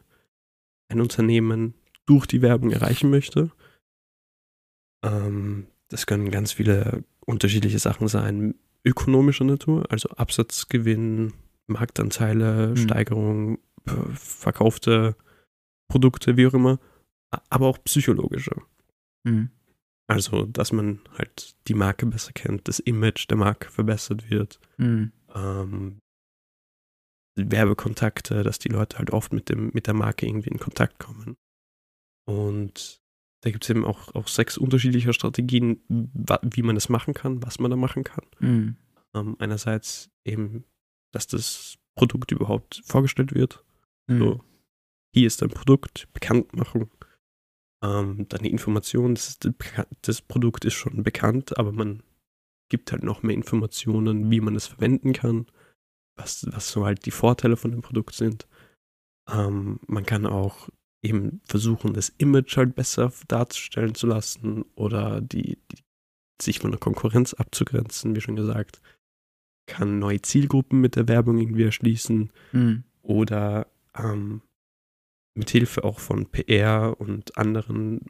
ein Unternehmen durch die Werbung erreichen möchte. Ähm, das können ganz viele unterschiedliche Sachen sein, ökonomischer Natur, also Absatzgewinn, Marktanteile, mhm. Steigerung, verkaufte Produkte, wie auch immer, aber auch psychologische. Mhm. Also, dass man halt die Marke besser kennt, das Image der Marke verbessert wird, mhm. ähm, Werbekontakte, dass die Leute halt oft mit, dem, mit der Marke irgendwie in Kontakt kommen. Und da gibt es eben auch, auch sechs unterschiedliche Strategien, wie man das machen kann, was man da machen kann. Mhm. Ähm, einerseits eben, dass das Produkt überhaupt vorgestellt wird. Mhm. So, hier ist dein Produkt, Bekanntmachung. Ähm, deine Information, das, das Produkt ist schon bekannt, aber man gibt halt noch mehr Informationen, wie man es verwenden kann, was, was so halt die Vorteile von dem Produkt sind. Ähm, man kann auch eben versuchen, das Image halt besser darzustellen zu lassen oder die, die, sich von der Konkurrenz abzugrenzen, wie schon gesagt. Kann neue Zielgruppen mit der Werbung irgendwie erschließen mhm. oder ähm, mit Hilfe auch von PR und anderen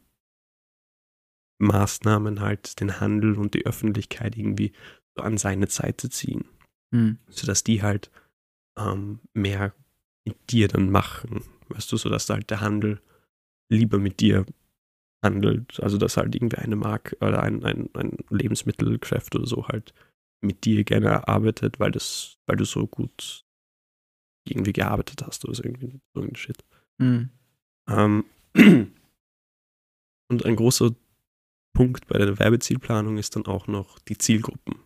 Maßnahmen halt den Handel und die Öffentlichkeit irgendwie so an seine Seite ziehen. Mhm. Sodass die halt ähm, mehr mit dir dann machen. Weißt du, sodass halt der Handel lieber mit dir handelt. Also dass halt irgendwie eine Marke oder ein, ein, ein Lebensmittelgeschäft oder so halt mit dir gerne arbeitet, weil das, weil du so gut irgendwie gearbeitet hast oder so irgendwie so ein Shit. Mhm. Ähm, und ein großer Punkt bei der Werbezielplanung ist dann auch noch die Zielgruppen.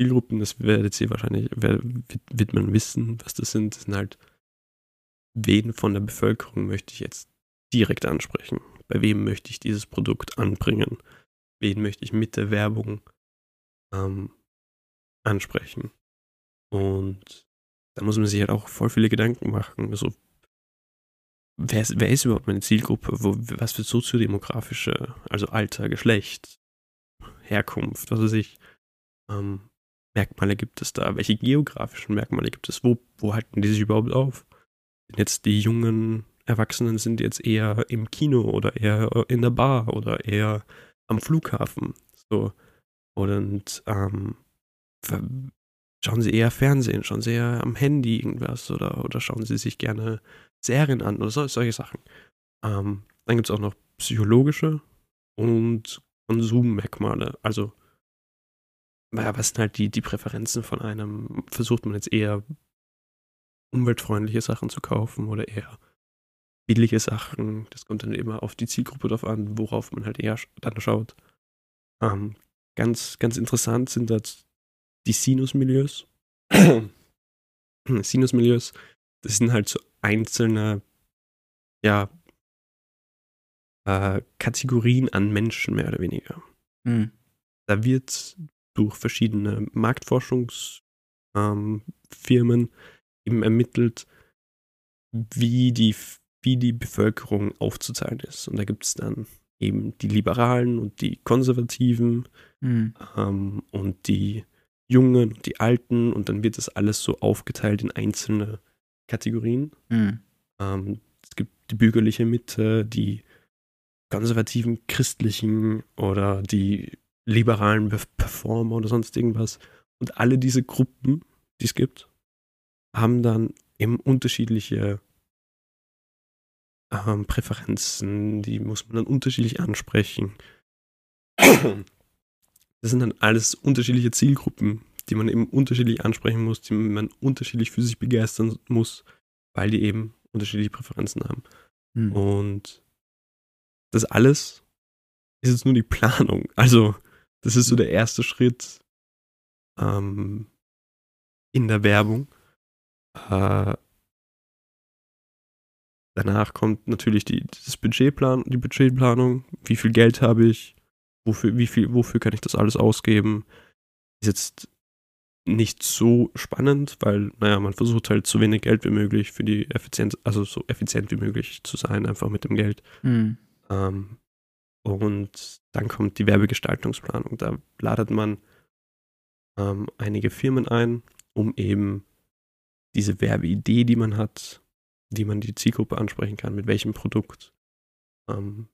Zielgruppen, das werdet ihr wahrscheinlich, wird man wissen, was das sind. Das sind halt, wen von der Bevölkerung möchte ich jetzt direkt ansprechen? Bei wem möchte ich dieses Produkt anbringen? Wen möchte ich mit der Werbung ähm, ansprechen? Und da muss man sich halt auch voll viele Gedanken machen. Also, wer ist, wer ist überhaupt meine Zielgruppe? Wo, was für soziodemografische, also Alter, Geschlecht, Herkunft, was weiß ich, ähm, Merkmale gibt es da? Welche geografischen Merkmale gibt es? Wo, wo halten die sich überhaupt auf? Sind jetzt die jungen Erwachsenen sind jetzt eher im Kino oder eher in der Bar oder eher am Flughafen. So. Und ähm, schauen sie eher Fernsehen, schauen sie eher am Handy irgendwas oder, oder schauen sie sich gerne Serien an oder so, solche Sachen. Ähm, dann gibt es auch noch psychologische und Konsummerkmale. Also, naja, was sind halt die, die Präferenzen von einem? Versucht man jetzt eher umweltfreundliche Sachen zu kaufen oder eher billige Sachen? Das kommt dann immer auf die Zielgruppe drauf an, worauf man halt eher dann schaut. Ähm, ganz, ganz interessant sind das die Sinusmilieus. Sinusmilieus, das sind halt so einzelne, ja, äh, Kategorien an Menschen mehr oder weniger. Mhm. Da wird durch verschiedene Marktforschungsfirmen ähm, eben ermittelt, wie die, wie die Bevölkerung aufzuzahlen ist. Und da gibt es dann eben die Liberalen und die Konservativen Mhm. ähm, und die Jungen und die Alten und dann wird das alles so aufgeteilt in einzelne Kategorien. Mhm. Ähm, es gibt die bürgerliche Mitte, die konservativen christlichen oder die liberalen Be- Performer oder sonst irgendwas. Und alle diese Gruppen, die es gibt, haben dann eben unterschiedliche ähm, Präferenzen, die muss man dann unterschiedlich ansprechen. Das sind dann alles unterschiedliche Zielgruppen, die man eben unterschiedlich ansprechen muss, die man unterschiedlich für sich begeistern muss, weil die eben unterschiedliche Präferenzen haben. Mhm. Und das alles ist jetzt nur die Planung. Also, das ist so der erste Schritt ähm, in der Werbung. Äh, danach kommt natürlich die, das Budgetplan, die Budgetplanung. Wie viel Geld habe ich? Wofür, wie viel, wofür kann ich das alles ausgeben? Ist jetzt nicht so spannend, weil, naja, man versucht halt so wenig Geld wie möglich für die Effizienz, also so effizient wie möglich zu sein, einfach mit dem Geld. Mhm. Ähm, und dann kommt die Werbegestaltungsplanung. Da ladet man ähm, einige Firmen ein, um eben diese Werbeidee, die man hat, die man die Zielgruppe ansprechen kann, mit welchem Produkt, ähm,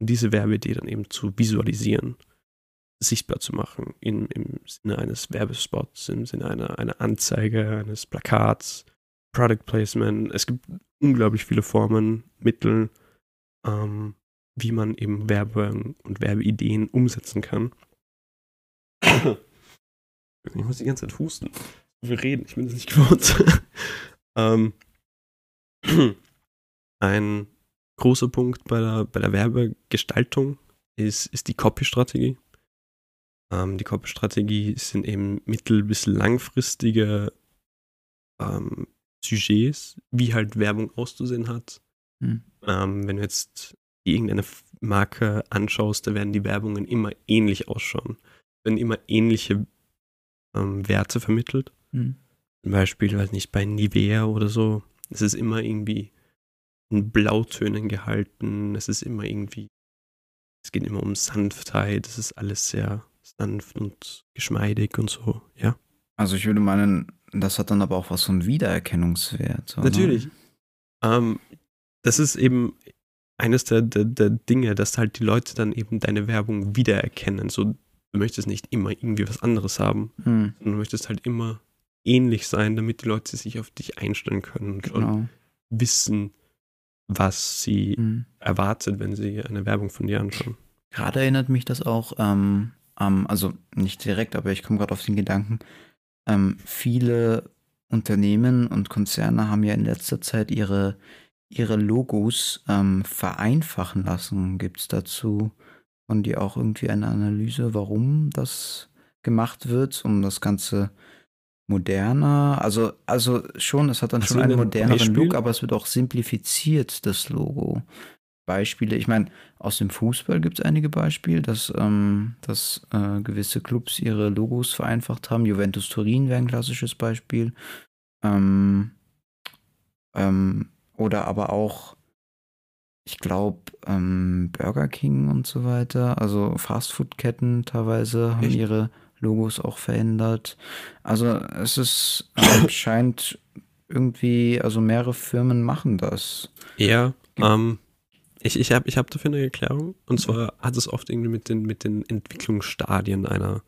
diese Werbeidee dann eben zu visualisieren, sichtbar zu machen, in, im Sinne eines Werbespots, im Sinne einer, einer Anzeige, eines Plakats, Product Placement. Es gibt unglaublich viele Formen, Mittel, ähm, wie man eben Werbung und Werbeideen umsetzen kann. Ich muss die ganze Zeit husten. Wir reden, ich bin das nicht gewohnt. ähm, ein großer Punkt bei der, bei der Werbegestaltung ist, ist die Copy-Strategie. Ähm, die Copy-Strategie sind eben mittel- bis langfristige ähm, Sujets, wie halt Werbung auszusehen hat. Mhm. Ähm, wenn du jetzt irgendeine Marke anschaust, da werden die Werbungen immer ähnlich ausschauen. Werden immer ähnliche ähm, Werte vermittelt. Mhm. Zum Beispiel, weiß nicht, bei Nivea oder so. Es ist immer irgendwie in Blautönen gehalten. Es ist immer irgendwie, es geht immer um Sanftheit. Es ist alles sehr sanft und geschmeidig und so, ja. Also ich würde meinen, das hat dann aber auch was von Wiedererkennungswert. oder? Natürlich. Ähm, das ist eben eines der, der, der Dinge, dass halt die Leute dann eben deine Werbung wiedererkennen. So, du möchtest nicht immer irgendwie was anderes haben, sondern du möchtest halt immer ähnlich sein, damit die Leute sich auf dich einstellen können und, und Genau. wissen, was sie Mhm. erwartet, wenn sie eine Werbung von dir anschauen. Gerade erinnert mich das auch, ähm, ähm, also nicht direkt, aber ich komme gerade auf den Gedanken, ähm, viele Unternehmen und Konzerne haben ja in letzter Zeit ihre, ihre Logos ähm, vereinfachen lassen. Gibt es dazu von dir auch irgendwie eine Analyse, warum das gemacht wird, um das Ganze moderner? Also, also schon, es hat dann Hast schon einen ein moderneren Beispiel? Look, aber es wird auch simplifiziert, das Logo. Beispiele, ich meine, aus dem Fußball gibt es einige Beispiele, dass, ähm, dass äh, gewisse Clubs ihre Logos vereinfacht haben. Juventus Turin wäre ein klassisches Beispiel. Ähm, ähm, oder aber auch, ich glaube, ähm, Burger King und so weiter. Also Fastfood-Ketten teilweise haben Echt? ihre Logos auch verändert. Also es ist, scheint irgendwie, also mehrere Firmen machen das. Ja, Ja. ähm, ich, ich habe ich hab dafür eine Erklärung. Und zwar hat es oft irgendwie mit den, mit den Entwicklungsstadien einer,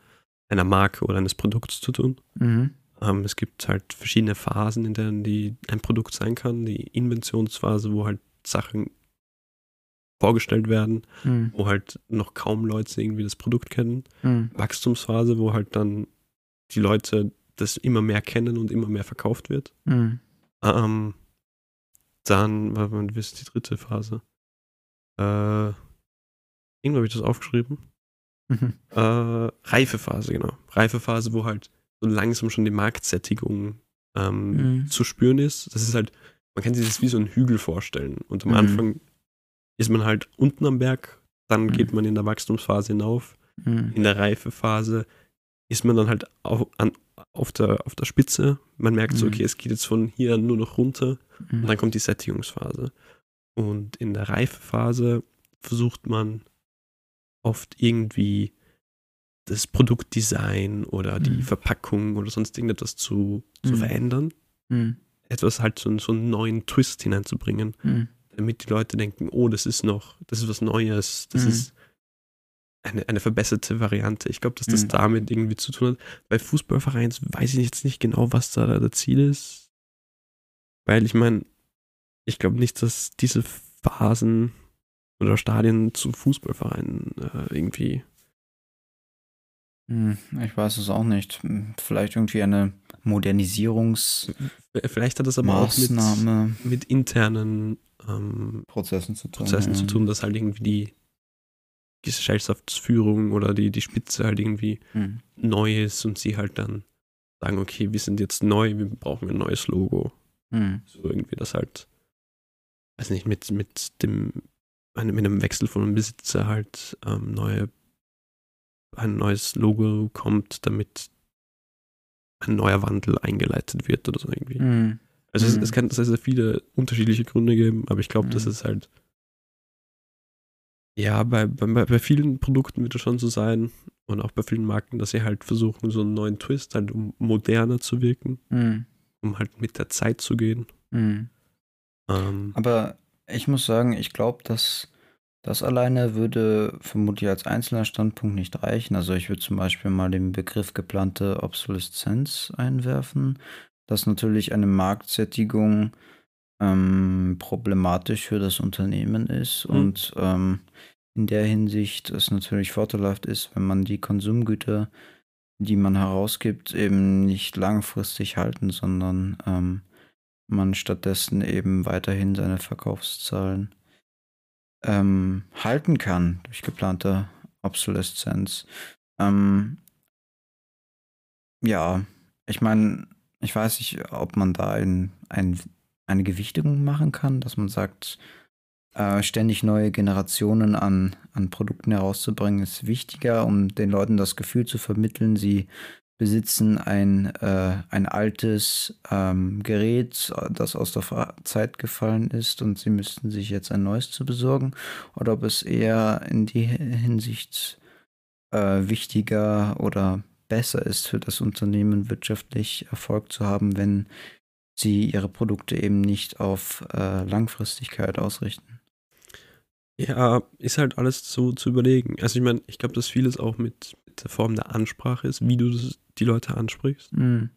einer Marke oder eines Produkts zu tun. Mhm. Ähm, es gibt halt verschiedene Phasen, in denen die ein Produkt sein kann. Die Inventionsphase, wo halt Sachen vorgestellt werden, Mhm. wo halt noch kaum Leute irgendwie das Produkt kennen. Mhm. Wachstumsphase, wo halt dann die Leute das immer mehr kennen und immer mehr verkauft wird. Mhm. Ähm, dann, wie ist die dritte Phase? Äh, irgendwo habe ich das aufgeschrieben. Mhm. Äh, Reifephase, genau. Reifephase, wo halt so langsam schon die Marktsättigung ähm, Mhm. zu spüren ist. Das ist halt, man kann sich das wie so einen Hügel vorstellen. Und am Mhm. Anfang ist man halt unten am Berg, dann Mhm. geht man in der Wachstumsphase hinauf. Mhm. In der Reifephase ist man dann halt auf, an, auf, der, auf der Spitze. Man merkt so, Mhm. okay, es geht jetzt von hier nur noch runter. Mhm. Und dann kommt die Sättigungsphase. Und in der Reifephase versucht man oft irgendwie das Produktdesign oder die Mhm. Verpackung oder sonst irgendetwas zu, zu Mhm. verändern. Mhm. Etwas halt so, so einen neuen Twist hineinzubringen, Mhm. Damit die Leute denken, oh, das ist noch, das ist was Neues, das Mhm. ist eine, eine verbesserte Variante. Ich glaube, dass das Mhm. damit irgendwie zu tun hat. Bei Fußballvereinen weiß ich jetzt nicht genau, was da der Ziel ist. Weil ich meine, ich glaube nicht, dass diese Phasen oder Stadien zu Fußballvereinen äh, irgendwie. Hm, Ich weiß es auch nicht. Hm, Vielleicht irgendwie eine Modernisierungsmaßnahme Vielleicht hat das aber auch mit, mit internen ähm, Prozessen zu tun. Prozessen ja. zu tun, dass halt irgendwie die Gesellschaftsführung oder die, die Spitze halt irgendwie Hm. neu ist und sie halt dann sagen, okay, wir sind jetzt neu, wir brauchen ein neues Logo. Hm. So irgendwie das halt, weiß nicht, mit, mit dem, einem- mit einem Wechsel von einem Besitzer halt ähm, neue, ein neues Logo kommt, damit ein neuer Wandel eingeleitet wird oder so irgendwie. Hm. Also es, Mhm. es kann sehr, sehr viele unterschiedliche Gründe geben, aber ich glaube, Mhm. das ist halt ja, bei, bei, bei vielen Produkten wird es schon so sein und auch bei vielen Marken, dass sie halt versuchen, so einen neuen Twist, halt um moderner zu wirken, Hm. um halt mit der Zeit zu gehen. Hm. Ähm, Aber ich muss sagen, ich glaube, dass das alleine würde vermutlich als einzelner Standpunkt nicht reichen. Also ich würde zum Beispiel mal den Begriff geplante Obsoleszenz einwerfen, dass natürlich eine Marktsättigung ähm, problematisch für das Unternehmen ist Mhm. und ähm, in der Hinsicht es natürlich vorteilhaft ist, wenn man die Konsumgüter, die man herausgibt, eben nicht langfristig halten, sondern ähm, man stattdessen eben weiterhin seine Verkaufszahlen ähm, halten kann durch geplante Obsoleszenz. Ähm, ja, ich meine, ich weiß nicht, ob man da ein, ein, eine Gewichtung machen kann, dass man sagt, äh, ständig neue Generationen an, an Produkten herauszubringen, ist wichtiger, um den Leuten das Gefühl zu vermitteln, sie besitzen ein, äh, ein altes ähm, Gerät, das aus der Zeit gefallen ist und sie müssten sich jetzt ein neues zu besorgen, oder ob es eher in die Hinsicht äh, wichtiger oder besser ist für das Unternehmen wirtschaftlich Erfolg zu haben, wenn sie ihre Produkte eben nicht auf äh, Langfristigkeit ausrichten. ja, ist halt alles so zu überlegen. Also ich meine, ich glaube, dass vieles auch mit, mit der Form der Ansprache ist, wie du die Leute ansprichst. Mhm.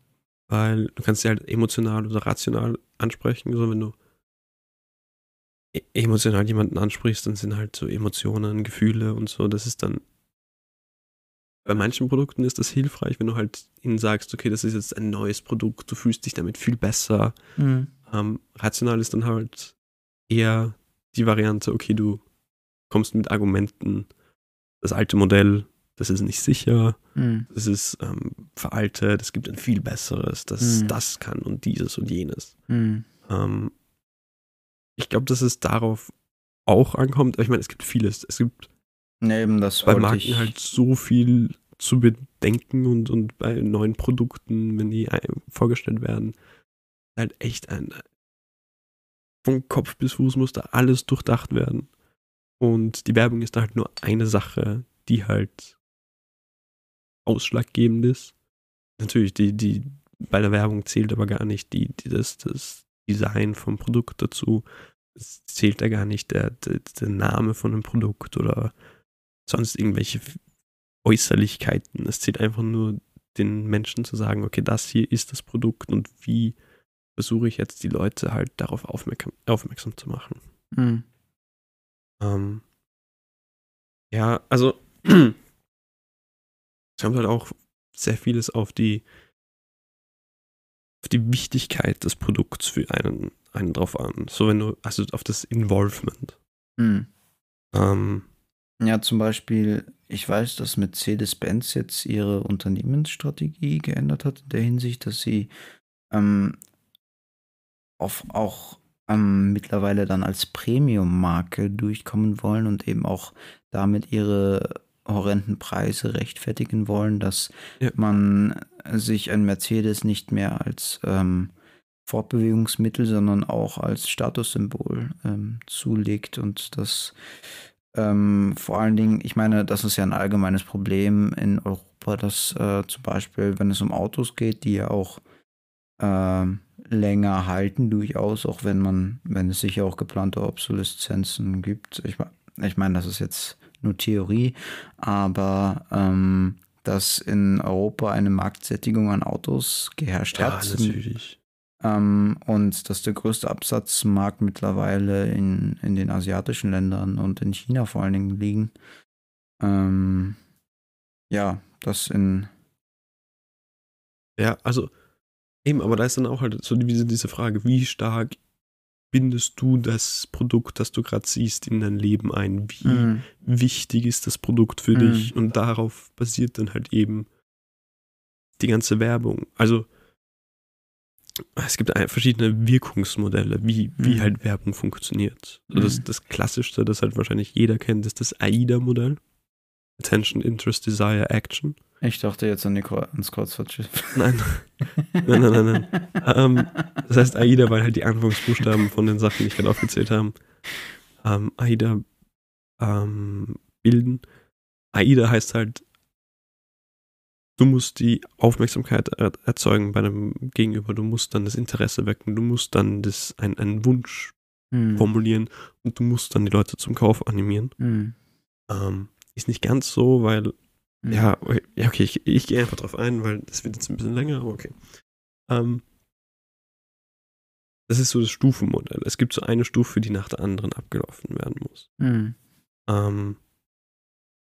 Weil du kannst sie halt emotional oder rational ansprechen. So wenn du e- emotional jemanden ansprichst, dann sind halt so Emotionen, Gefühle und so, das ist dann bei manchen Produkten ist das hilfreich, wenn du halt ihnen sagst, okay, das ist jetzt ein neues Produkt, du fühlst dich damit viel besser. Mhm. Ähm, rational ist dann halt eher die Variante, okay, du kommst mit Argumenten, das alte Modell, das ist nicht sicher, Mhm. das ist ähm, veraltet, es gibt ein viel besseres, das Mhm. das kann und dieses und jenes. Mhm. Ähm, ich glaube, dass es darauf auch ankommt, aber ich meine, es gibt vieles. Es gibt Ja, eben, das bei wollte Marken ich. halt so viel zu bedenken und, und bei neuen Produkten, wenn die ein- vorgestellt werden, halt echt ein von Kopf bis Fuß muss da alles durchdacht werden. Und die Werbung ist da halt nur eine Sache, die halt ausschlaggebend ist. Natürlich, die, die bei der Werbung zählt aber gar nicht die, die das, das Design vom Produkt dazu. Es zählt da gar nicht der, der, der Name von einem Produkt oder sonst irgendwelche Äußerlichkeiten. Es zählt einfach nur den Menschen zu sagen, okay, das hier ist das Produkt und wie versuche ich jetzt die Leute halt darauf aufmerksam, aufmerksam zu machen. Mhm. Ähm, ja, also es kommt halt auch sehr vieles auf die auf die Wichtigkeit des Produkts für einen, einen drauf an. So wenn du, also auf das Involvement. Mhm. Ähm, Ja, zum Beispiel, ich weiß, dass Mercedes-Benz jetzt ihre Unternehmensstrategie geändert hat, in der Hinsicht, dass sie ähm, auf, auch ähm, mittlerweile dann als Premium-Marke durchkommen wollen und eben auch damit ihre horrenden Preise rechtfertigen wollen, dass Ja. man sich ein Mercedes nicht mehr als ähm, Fortbewegungsmittel, sondern auch als Statussymbol ähm, zulegt und das ähm, vor allen Dingen, ich meine, das ist ja ein allgemeines Problem in Europa, dass äh, zum Beispiel, wenn es um Autos geht, die ja auch ähm, länger halten, durchaus, auch wenn man, wenn es sicher auch geplante Obsoleszenzen gibt. Ich, ich meine, das ist jetzt nur Theorie, aber ähm, dass in Europa eine Marktsättigung an Autos geherrscht ja, hat. natürlich. Ähm, und dass der größte Absatzmarkt mittlerweile in, in den asiatischen Ländern und in China vor allen Dingen liegen. Ähm, ja, das in. Ja, also eben, aber da ist dann auch halt so diese, diese Frage, wie stark bindest du das Produkt, das du gerade siehst, in dein Leben ein? Wie Mhm. wichtig ist das Produkt für Mhm. dich? Und darauf basiert dann halt eben die ganze Werbung. Also es gibt verschiedene Wirkungsmodelle, wie, wie Mhm. halt Werbung funktioniert. Also das, Mhm. das klassischste, das halt wahrscheinlich jeder kennt, ist das AIDA-Modell. Attention, Interest, Desire, Action. Ich dachte jetzt an die Kreu ans Kreuzfahrtschiff. Nein, nein, nein, nein. nein. Ähm, das heißt AIDA, weil halt die Anfangsbuchstaben von den Sachen, die ich gerade aufgezählt habe, ähm, AIDA ähm, bilden. AIDA heißt halt, du musst die Aufmerksamkeit er erzeugen bei einem Gegenüber, du musst dann das Interesse wecken, du musst dann das, ein, einen Wunsch Mhm. formulieren und du musst dann die Leute zum Kauf animieren. Mhm. Ähm, ist nicht ganz so, weil Mhm. ja, okay, ja, okay ich, ich gehe einfach drauf ein, weil das wird jetzt ein bisschen länger, aber okay. Ähm, das ist so das Stufenmodell. Es gibt so eine Stufe, die nach der anderen abgelaufen werden muss. Mhm. Ähm,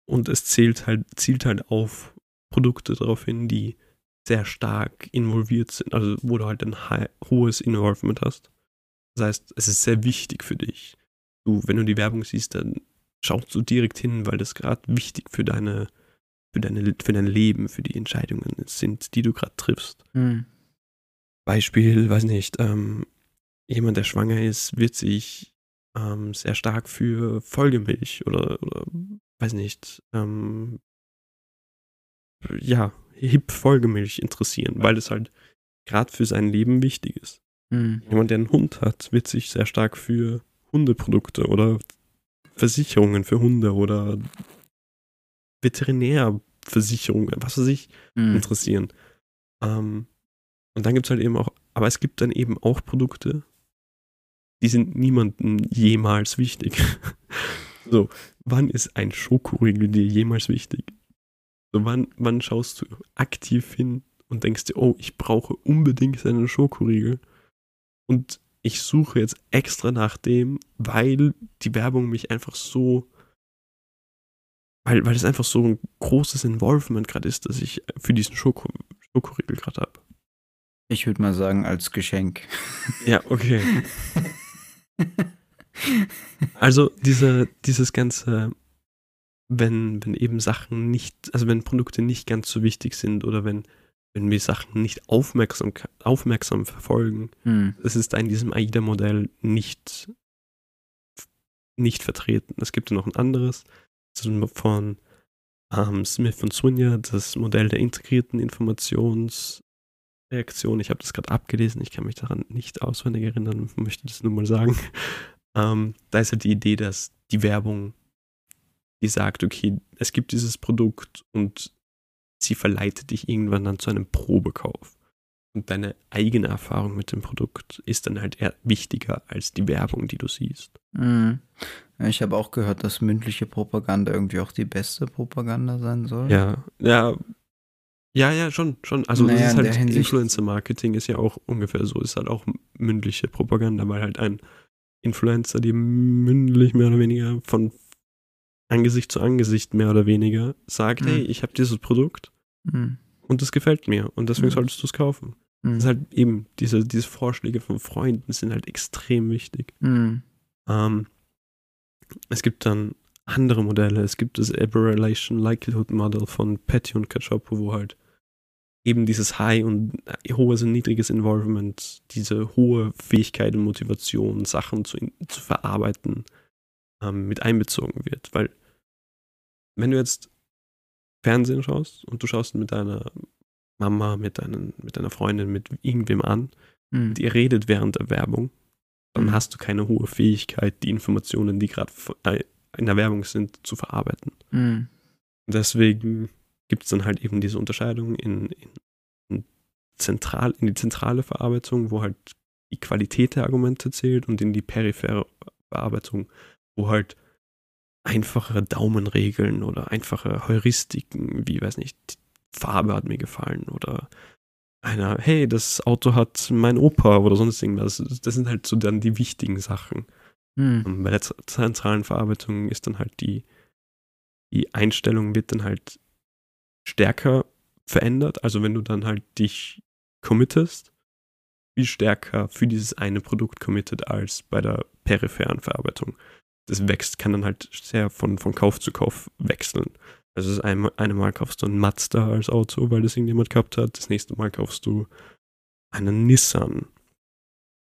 und es zählt halt, zielt halt auf Produkte darauf hin, die sehr stark involviert sind, also wo du halt ein hohes Involvement hast. Das heißt, es ist sehr wichtig für dich. Du, wenn du die Werbung siehst, dann schaust du direkt hin, weil das gerade wichtig für deine, für deine, für dein Leben, für die Entscheidungen sind, die du gerade triffst. Mhm. Beispiel, weiß nicht, ähm, jemand, der schwanger ist, wird sich ähm, sehr stark für Folgemilch oder, oder weiß nicht, ähm, ja, hip Folgemilch interessieren, weil es halt gerade für sein Leben wichtig ist. Mhm. Jemand, der einen Hund hat, wird sich sehr stark für Hundeprodukte oder Versicherungen für Hunde oder Veterinärversicherungen, was weiß ich, Mhm. interessieren. Ähm, und dann gibt es halt eben auch, aber es gibt dann eben auch Produkte, die sind niemandem jemals wichtig. so, wann ist ein Schokoriegel dir jemals wichtig? So, wann, wann schaust du aktiv hin und denkst dir, oh, ich brauche unbedingt einen Schokoriegel und ich suche jetzt extra nach dem, weil die Werbung mich einfach so weil, weil es einfach so ein großes Involvement gerade ist, dass ich für diesen Schoko, Schokoriegel gerade habe. Ich würde mal sagen, als Geschenk. Ja, okay. Also diese, dieses ganze, wenn, wenn eben Sachen nicht, also wenn Produkte nicht ganz so wichtig sind oder wenn, wenn wir Sachen nicht aufmerksam, aufmerksam verfolgen, Hm. es ist da in diesem AIDA-Modell nicht, nicht vertreten. Es gibt ja noch ein anderes, das ist von ähm, Smith und Swinja, das Modell der integrierten Informationsreaktion. Ich habe das gerade abgelesen, ich kann mich daran nicht auswendig erinnern, möchte das nur mal sagen. Ähm, da ist halt die Idee, dass die Werbung, die sagt, okay, es gibt dieses Produkt und sie verleitet dich irgendwann dann zu einem Probekauf. Und deine eigene Erfahrung mit dem Produkt ist dann halt eher wichtiger als die Werbung, die du siehst. Mhm. Ich habe auch gehört, dass mündliche Propaganda irgendwie auch die beste Propaganda sein soll. Ja, ja. Ja, ja, schon, schon. Also Naja, das ist halt Hinsicht- Influencer-Marketing ist ja auch ungefähr so, ist halt auch mündliche Propaganda, weil halt ein Influencer, die mündlich mehr oder weniger von Angesicht zu Angesicht mehr oder weniger sagt, Mhm. hey, ich habe dieses Produkt Mhm. und das gefällt mir und deswegen Mhm. solltest du es kaufen. Mhm. Das ist halt eben, diese, diese Vorschläge von Freunden sind halt extrem wichtig. Mhm. Ähm, es gibt dann andere Modelle. Es gibt das Aberration Likelihood Model von Petty und Cacioppo, wo halt eben dieses High und äh, hohes und niedriges Involvement, diese hohe Fähigkeit und Motivation, Sachen zu, zu verarbeiten, ähm, mit einbezogen wird. Weil wenn du jetzt Fernsehen schaust und du schaust mit deiner Mama, mit, deinen, mit deiner Freundin, mit irgendwem an, Mhm. und ihr redet während der Werbung, dann Mhm. hast du keine hohe Fähigkeit, die Informationen, die gerade in der Werbung sind, zu verarbeiten. Mhm. Deswegen gibt es dann halt eben diese Unterscheidung in, in, in, zentral, in die zentrale Verarbeitung, wo halt die Qualität der Argumente zählt und in die periphere Verarbeitung, wo halt einfache Daumenregeln oder einfache Heuristiken, wie, weiß nicht, die Farbe hat mir gefallen oder einer, hey, das Auto hat mein Opa oder sonst irgendwas. Das sind halt so dann die wichtigen Sachen. Mhm. Und bei der zentralen Verarbeitung ist dann halt die, die Einstellung wird dann halt stärker verändert. Also wenn du dann halt dich committest, viel stärker für dieses eine Produkt committed als bei der peripheren Verarbeitung. Das wächst, kann dann halt sehr von, von Kauf zu Kauf wechseln. Also das eine, eine Mal kaufst du ein Mazda als Auto, weil das irgendjemand gehabt hat. Das nächste Mal kaufst du einen Nissan.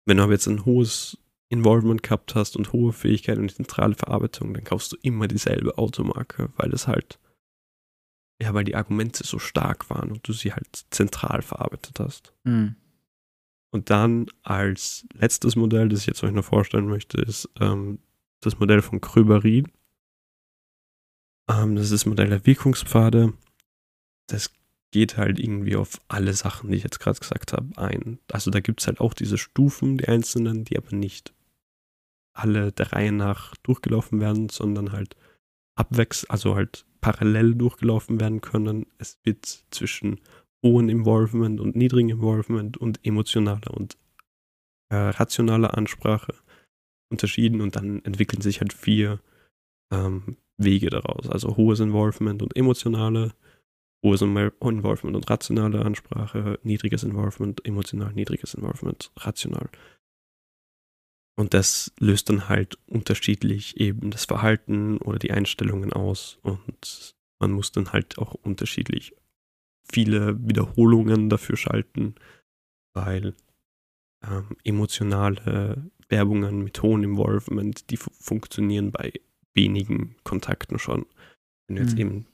Wenn du aber jetzt ein hohes Involvement gehabt hast und hohe Fähigkeit und zentrale Verarbeitung, dann kaufst du immer dieselbe Automarke, weil es halt, ja, weil die Argumente so stark waren und du sie halt zentral verarbeitet hast. Mhm. Und dann als letztes Modell, das ich jetzt euch noch vorstellen möchte, ist ähm, das Modell von Kröberin. Ähm, das ist das Modell der Wirkungspfade. Das geht halt irgendwie auf alle Sachen, die ich jetzt gerade gesagt habe, ein. Also da gibt es halt auch diese Stufen, die einzelnen, die aber nicht alle der Reihe nach durchgelaufen werden, sondern halt abwechselnd, also halt parallel durchgelaufen werden können. Es wird zwischen hohen Involvement und niedrigen Involvement und emotionaler und äh, rationaler Ansprache unterschieden und dann entwickeln sich halt vier ähm, Wege daraus. Also hohes Involvement und emotionale, hohes Invo- Involvement und rationale Ansprache, niedriges Involvement, emotional, niedriges Involvement, rational. Und das löst dann halt unterschiedlich eben das Verhalten oder die Einstellungen aus und man muss dann halt auch unterschiedlich viele Wiederholungen dafür schalten, weil ähm, emotionale Werbungen mit hohem Involvement, die fu funktionieren bei wenigen Kontakten schon. Wenn du jetzt Mhm. eben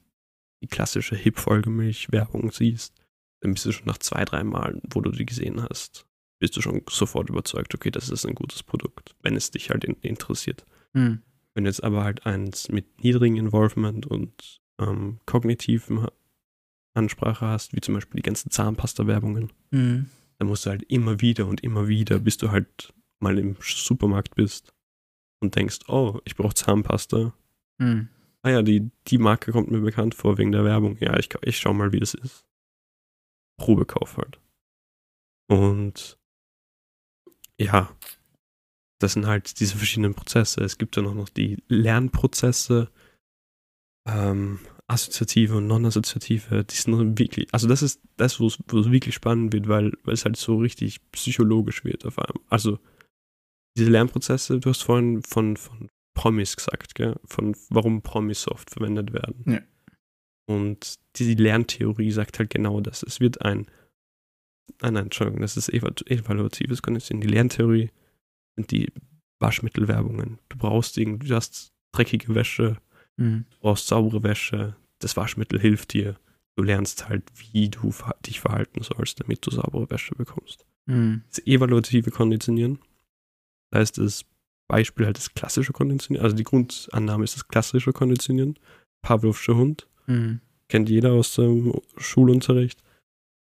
die klassische Hip-Folgemilch-Werbung siehst, dann bist du schon nach zwei, drei Malen, wo du die gesehen hast, bist du schon sofort überzeugt, okay, das ist ein gutes Produkt, wenn es dich halt in interessiert. Mhm. Wenn du jetzt aber halt eins mit niedrigem Involvement und ähm, kognitiven Ansprache hast, wie zum Beispiel die ganzen Zahnpasta-Werbungen, Mhm. dann musst du halt immer wieder und immer wieder, bis du halt mal im Supermarkt bist und denkst, oh, ich brauche Zahnpasta. Mhm. Ah ja, die, die Marke kommt mir bekannt vor wegen der Werbung. Ja, ich, ich schau mal, wie das ist. Probekauf halt. Und ja, das sind halt diese verschiedenen Prozesse. Es gibt dann auch noch die Lernprozesse. ähm, assoziative und non-assoziative, die sind wirklich, also das ist das, wo es wirklich spannend wird, weil, weil es halt so richtig psychologisch wird auf einmal. Also diese Lernprozesse, du hast vorhin von, von Promis gesagt, gell? von warum Promis oft verwendet werden. Ja. Und die Lerntheorie sagt halt genau das. Es wird ein, nein, nein, Entschuldigung, das ist evaluatives Konditionieren. Die Lerntheorie sind die Waschmittelwerbungen. Du brauchst irgendwie, du hast dreckige Wäsche, Mhm. du brauchst saubere Wäsche, das Waschmittel hilft dir. Du lernst halt, wie du dich verhalten sollst, damit du saubere Wäsche bekommst. Mhm. Das evaluative Konditionieren, da heißt das Beispiel halt das klassische Konditionieren, also die Grundannahme ist das klassische Konditionieren. Pavlovscher Hund, Mhm. kennt jeder aus dem Schulunterricht.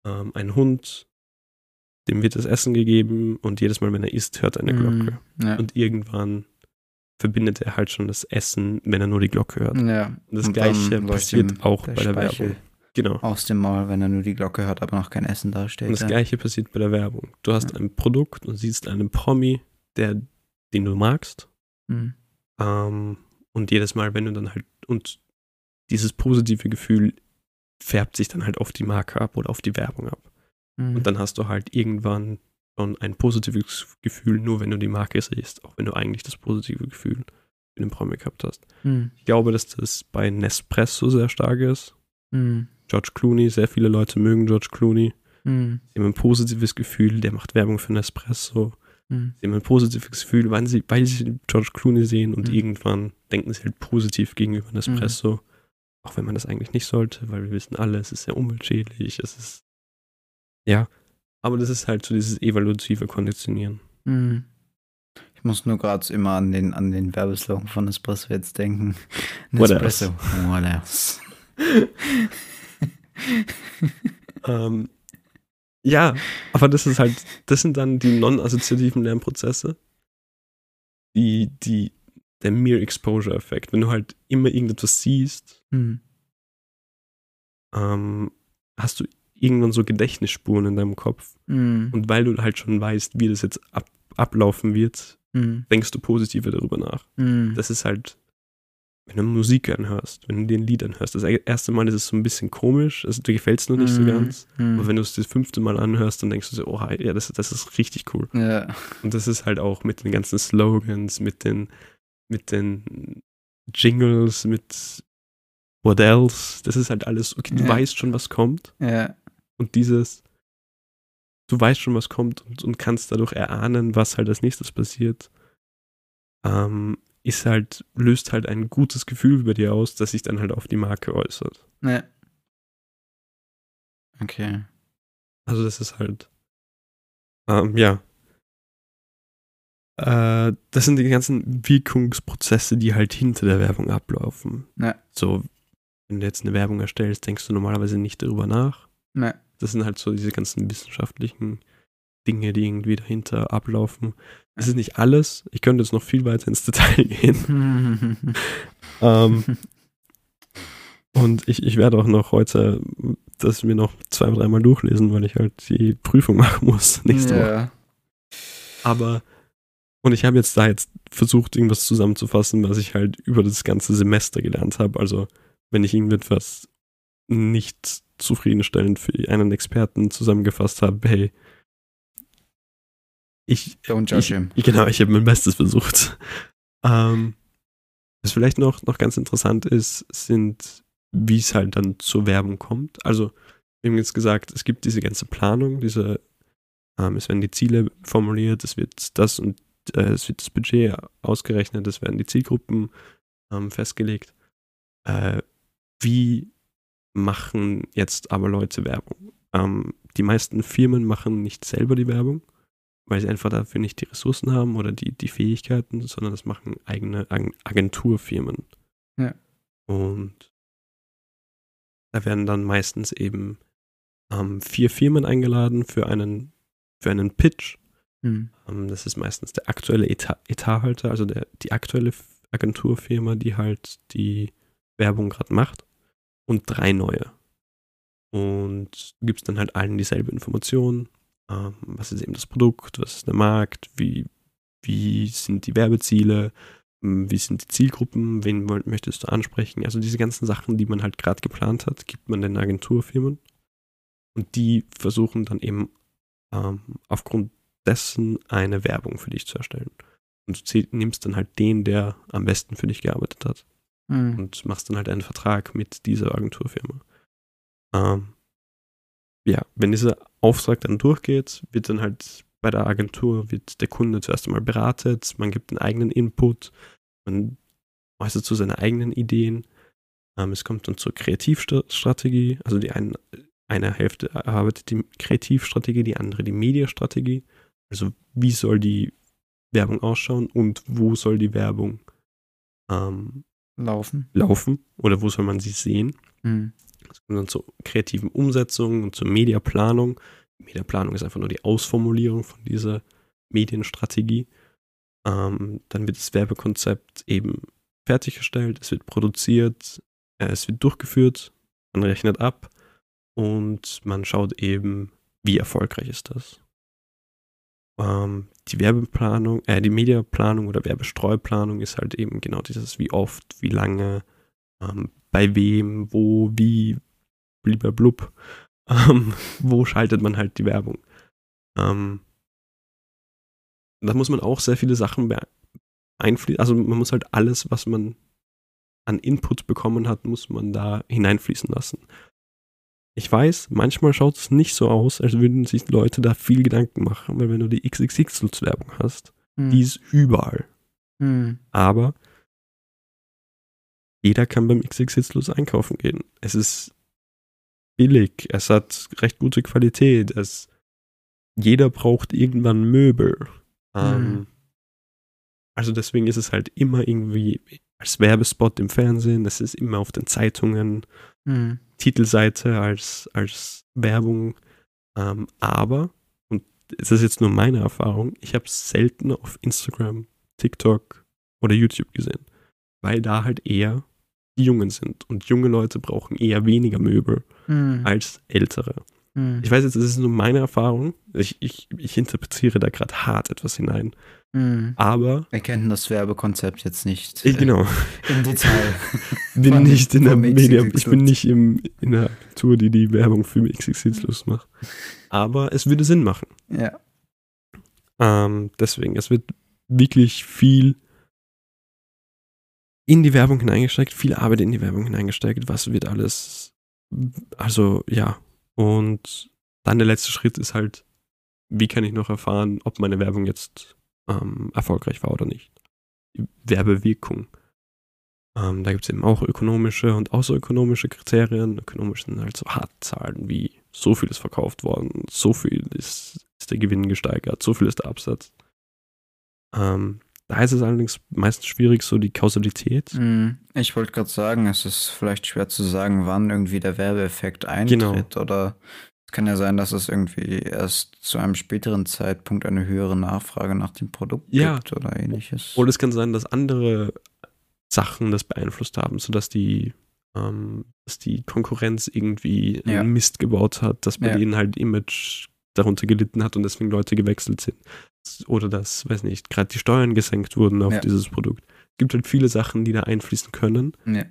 Ähm, ein Hund, dem wird das Essen gegeben und jedes Mal, wenn er isst, hört er eine Glocke. Mhm. Ja. Und irgendwann verbindet er halt schon das Essen, wenn er nur die Glocke hört. ja. Und das Und gleiche passiert auch bei der Speichel Werbung. Genau. Aus dem Maul, wenn er nur die Glocke hört, aber noch kein Essen dasteht. Und das gleiche passiert bei der Werbung. Du hast Ja. ein Produkt und siehst einen Promi, der, den du magst. Mhm. Ähm, und jedes Mal, wenn du dann halt, und dieses positive Gefühl färbt sich dann halt auf die Marke ab oder auf die Werbung ab. Mhm. Und dann hast du halt irgendwann schon ein positives Gefühl, nur wenn du die Marke siehst, auch wenn du eigentlich das positive Gefühl in dem Promi gehabt hast. Mhm. Ich glaube, dass das bei Nespresso sehr stark ist. Mhm. George Clooney, sehr viele Leute mögen George Clooney. Mhm. Sie haben ein positives Gefühl, der macht Werbung für Nespresso. Mhm. Sie haben ein positives Gefühl, weil sie, weil sie George Clooney sehen und Mhm. irgendwann denken sie halt positiv gegenüber Nespresso. Auch wenn man das eigentlich nicht sollte, weil wir wissen alle, es ist sehr umweltschädlich, es ist. Ja. Aber das ist halt so dieses evaluative Konditionieren. Mhm. Ich muss nur gerade immer an den, an den Werbeslogan von Nespresso jetzt denken. What Nespresso. What else? ähm, ja, aber das ist halt, das sind dann die non-assoziativen Lernprozesse. Die, die, der Mere Exposure Effekt. Wenn du halt immer irgendetwas siehst, Mhm. ähm, hast du irgendwann so Gedächtnisspuren in deinem Kopf. Mhm. Und weil du halt schon weißt, wie das jetzt ab, ablaufen wird, Mhm. denkst du positiver darüber nach. Mhm. Das ist halt, wenn du Musik anhörst, wenn du dir ein Lied anhörst, das erste Mal ist es so ein bisschen komisch, also dir gefällt es noch nicht so Mhm. ganz. Mhm. Aber wenn du es das fünfte Mal anhörst, dann denkst du so, oh, ja, das, das ist richtig cool. ja. Und das ist halt auch mit den ganzen Slogans, mit den, mit den Jingles, mit What else? Das ist halt alles, okay, du Ja. weißt schon, was kommt. Ja. Und dieses, du weißt schon, was kommt und, und kannst dadurch erahnen, was halt als nächstes passiert, ähm, ist halt, löst halt ein gutes Gefühl bei dir aus, das sich dann halt auf die Marke äußert. Ja. Okay. Also das ist halt, ähm, ja. Äh, das sind die ganzen Wirkungsprozesse, die halt hinter der Werbung ablaufen. Ja. So, wenn du jetzt eine Werbung erstellst, denkst du normalerweise nicht darüber nach. Ja. Das sind halt so diese ganzen wissenschaftlichen Dinge, die irgendwie dahinter ablaufen. Das ist nicht alles. Ich könnte jetzt noch viel weiter ins Detail gehen. Ähm, und ich, ich werde auch noch heute das mir noch zwei, dreimal durchlesen, weil ich halt die Prüfung machen muss nächste Woche. ja. Aber, und ich habe jetzt da jetzt versucht, irgendwas zusammenzufassen, was ich halt über das ganze Semester gelernt habe. Also, wenn ich irgendetwas nicht zufriedenstellend für einen Experten zusammengefasst habe, hey, ich, Don't ich, judge him. genau, ich habe mein Bestes versucht. Ähm, was vielleicht noch, noch ganz interessant ist, sind, wie es halt dann zur Werbung kommt. Also, wir haben jetzt gesagt, es gibt diese ganze Planung, diese, ähm, es werden die Ziele formuliert, es wird das und äh, es wird das Budget ausgerechnet, es werden die Zielgruppen ähm, festgelegt. Äh, wie machen jetzt aber Leute Werbung? Ähm, die meisten Firmen machen nicht selber die Werbung, weil sie einfach dafür nicht die Ressourcen haben oder die, die Fähigkeiten, sondern das machen eigene Ag- Agenturfirmen. Ja. Und da werden dann meistens eben ähm, vier Firmen eingeladen für einen, für einen Pitch. Hm. Ähm, das ist meistens der aktuelle Etat, Etathalter, also der, die aktuelle Agenturfirma, die halt die Werbung gerade macht. Und drei neue. Und du gibst dann halt allen dieselbe Information. Ähm, was ist eben das Produkt, was ist der Markt, wie, wie sind die Werbeziele, Wie sind die Zielgruppen? Wen möchtest du ansprechen? Also diese ganzen Sachen, die man halt gerade geplant hat, gibt man den Agenturfirmen. Und die versuchen dann eben ähm, aufgrund dessen eine Werbung für dich zu erstellen. Und du nimmst dann halt den, der am besten für dich gearbeitet hat. Mhm. Und machst dann halt einen Vertrag mit dieser Agenturfirma. Ähm, ja, wenn dieser Auftrag dann durchgeht, wird dann halt bei der Agentur wird der Kunde zuerst einmal beratet, man gibt einen eigenen Input, man äußert zu seine eigenen Ideen. Ähm, es kommt dann zur Kreativstrategie, also die eine, eine Hälfte erarbeitet die Kreativstrategie, die andere die Mediastrategie. Also wie soll die Werbung ausschauen und wo soll die Werbung ähm, laufen. laufen oder wo soll man sie sehen. Mhm. Es kommt dann zur kreativen Umsetzung und zur Mediaplanung. Mediaplanung ist einfach nur die Ausformulierung von dieser Medienstrategie. Ähm, dann wird das Werbekonzept eben fertiggestellt, es wird produziert, äh, es wird durchgeführt, man rechnet ab und man schaut eben, wie erfolgreich ist das. Ähm, die Werbeplanung, äh, die Mediaplanung oder Werbestreuplanung ist halt eben genau dieses, wie oft, wie lange, ähm, bei wem, wo, wie, lieber blub, ähm, wo schaltet man halt die Werbung. Ähm, da muss man auch sehr viele Sachen einfließen, also man muss halt alles, was man an Input bekommen hat, muss man da hineinfließen lassen. Ich weiß, manchmal schaut es nicht so aus, als würden sich Leute da viel Gedanken machen, weil wenn du die XXX-Werbung hast, hm. die ist überall. Hm. Aber jeder kann beim XXX einkaufen gehen. Es ist billig, es hat recht gute Qualität, es, jeder braucht irgendwann Möbel. Ähm, hm. Also deswegen ist es halt immer irgendwie als Werbespot im Fernsehen, es ist immer auf den Zeitungen, hm. Titelseite als, als Werbung. Ähm, aber, und es ist jetzt nur meine Erfahrung, ich habe es selten auf Instagram, TikTok oder YouTube gesehen, weil da halt eher die Jungen sind. Und junge Leute brauchen eher weniger Möbel hm. als ältere. Hm. Ich weiß jetzt, es ist nur meine Erfahrung. Ich, ich, ich interpretiere da gerade hart etwas hinein. Mhm. Aber. Wir kennen das Werbekonzept jetzt nicht. Ich, genau. Im Detail. bin von, nicht in der Media, ich bin nicht im, in der Tour, die die Werbung für XXX macht. Aber es würde Sinn machen. Ja. Ähm, deswegen, es wird wirklich viel in die Werbung hineingesteckt, viel Arbeit in die Werbung hineingesteckt. Was wird alles. Also, ja. Und dann der letzte Schritt ist halt, wie kann ich noch erfahren, ob meine Werbung jetzt ähm, erfolgreich war oder nicht. Die Werbewirkung. Ähm, da gibt es eben auch ökonomische und außerökonomische Kriterien. Ökonomisch sind halt so Hartzahlen wie so viel ist verkauft worden, so viel ist, ist der Gewinn gesteigert, so viel ist der Absatz. Ähm, da ist es allerdings meistens schwierig, so die Kausalität. Mhm. Ich wollte gerade sagen, es ist vielleicht schwer zu sagen, wann irgendwie der Werbeeffekt eintritt genau. oder es kann ja sein, dass es irgendwie erst zu einem späteren Zeitpunkt eine höhere Nachfrage nach dem Produkt ja. gibt oder ähnliches. Oder es kann sein, dass andere Sachen das beeinflusst haben, sodass die, ähm, dass die Konkurrenz irgendwie ja. Mist gebaut hat, dass bei ja. denen halt Image darunter gelitten hat und deswegen Leute gewechselt sind. Oder dass, weiß nicht, gerade die Steuern gesenkt wurden auf ja. dieses Produkt. Es gibt halt viele Sachen, die da einfließen können. Ja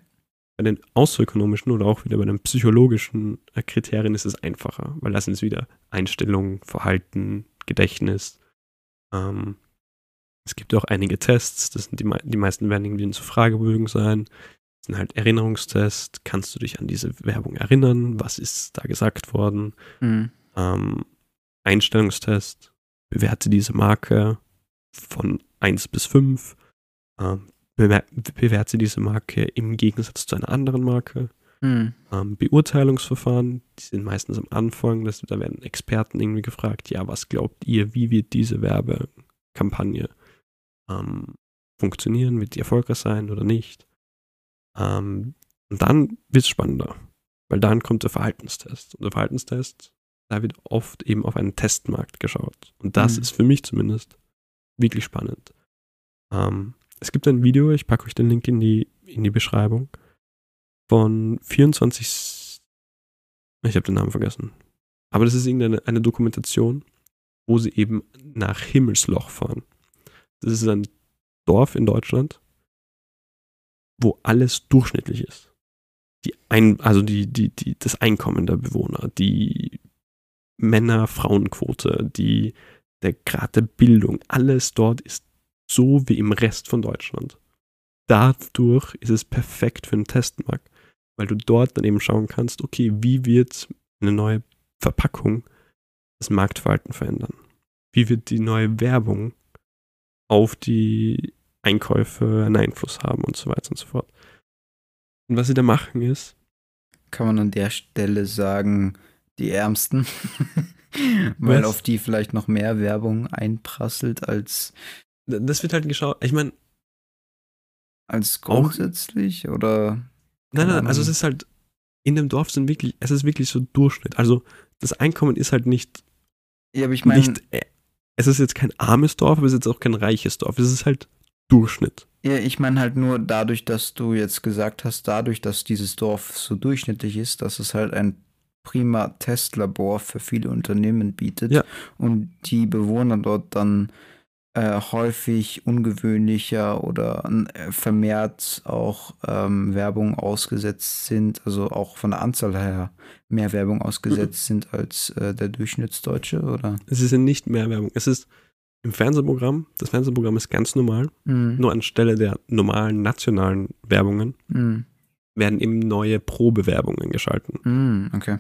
bei den außerökonomischen oder auch wieder bei den psychologischen Kriterien ist es einfacher, weil das sind wieder Einstellungen, Verhalten, Gedächtnis. Ähm, es gibt auch einige Tests, das sind die, die meisten werden irgendwie zu Fragebögen sein. Das sind halt Erinnerungstests. Kannst du dich an diese Werbung erinnern? Was ist da gesagt worden? Mhm. Ähm, Einstellungstest. Bewerte diese Marke von 1 bis 5. Ähm, bewerte diese Marke im Gegensatz zu einer anderen Marke. Mhm. Ähm, Beurteilungsverfahren, die sind meistens am Anfang, das, da werden Experten irgendwie gefragt, ja, was glaubt ihr, wie wird diese Werbekampagne ähm, funktionieren, wird die erfolgreich sein oder nicht? Ähm, und dann wird es spannender, weil dann kommt der Verhaltenstest. Und der Verhaltenstest, da wird oft eben auf einen Testmarkt geschaut. Und das mhm. ist für mich zumindest wirklich spannend. Ähm, es gibt ein Video, ich packe euch den Link in die, in die Beschreibung, von 24, ich habe den Namen vergessen, aber das ist irgendeine eine Dokumentation, wo sie eben nach Himmelsloch fahren. Das ist ein Dorf in Deutschland, wo alles durchschnittlich ist. Die ein, also die, die, die, das Einkommen der Bewohner, die Männer-Frauenquote, die, der Grad der Bildung, alles dort ist so wie im Rest von Deutschland. Dadurch ist es perfekt für einen Testmarkt, weil du dort dann eben schauen kannst, okay, wie wird eine neue Verpackung das Marktverhalten verändern? Wie wird die neue Werbung auf die Einkäufe einen Einfluss haben und so weiter und so fort. Und was sie da machen ist. Kann man an der Stelle sagen, die Ärmsten, weil auf die vielleicht noch mehr Werbung einprasselt als. Das wird halt geschaut. Ich meine. Als grundsätzlich auch, oder? Nein, nein, also es ist halt. In dem Dorf sind wirklich, es ist wirklich so Durchschnitt. Also das Einkommen ist halt nicht. Ja, aber ich meine. Äh, es ist jetzt kein armes Dorf, aber es ist jetzt auch kein reiches Dorf. Es ist halt Durchschnitt. Ja, ich meine halt nur dadurch, dass du jetzt gesagt hast, dadurch, dass dieses Dorf so durchschnittlich ist, dass es halt ein prima Testlabor für viele Unternehmen bietet ja. und die Bewohner dort dann äh, häufig ungewöhnlicher oder äh, vermehrt auch ähm, Werbung ausgesetzt sind, also auch von der Anzahl her mehr Werbung ausgesetzt mhm. sind als äh, der Durchschnittsdeutsche, oder? Es ist nicht mehr Werbung. Es ist im Fernsehprogramm, das Fernsehprogramm ist ganz normal, mhm. nur anstelle der normalen nationalen Werbungen mhm. werden eben neue Probewerbungen geschalten. Mhm, okay.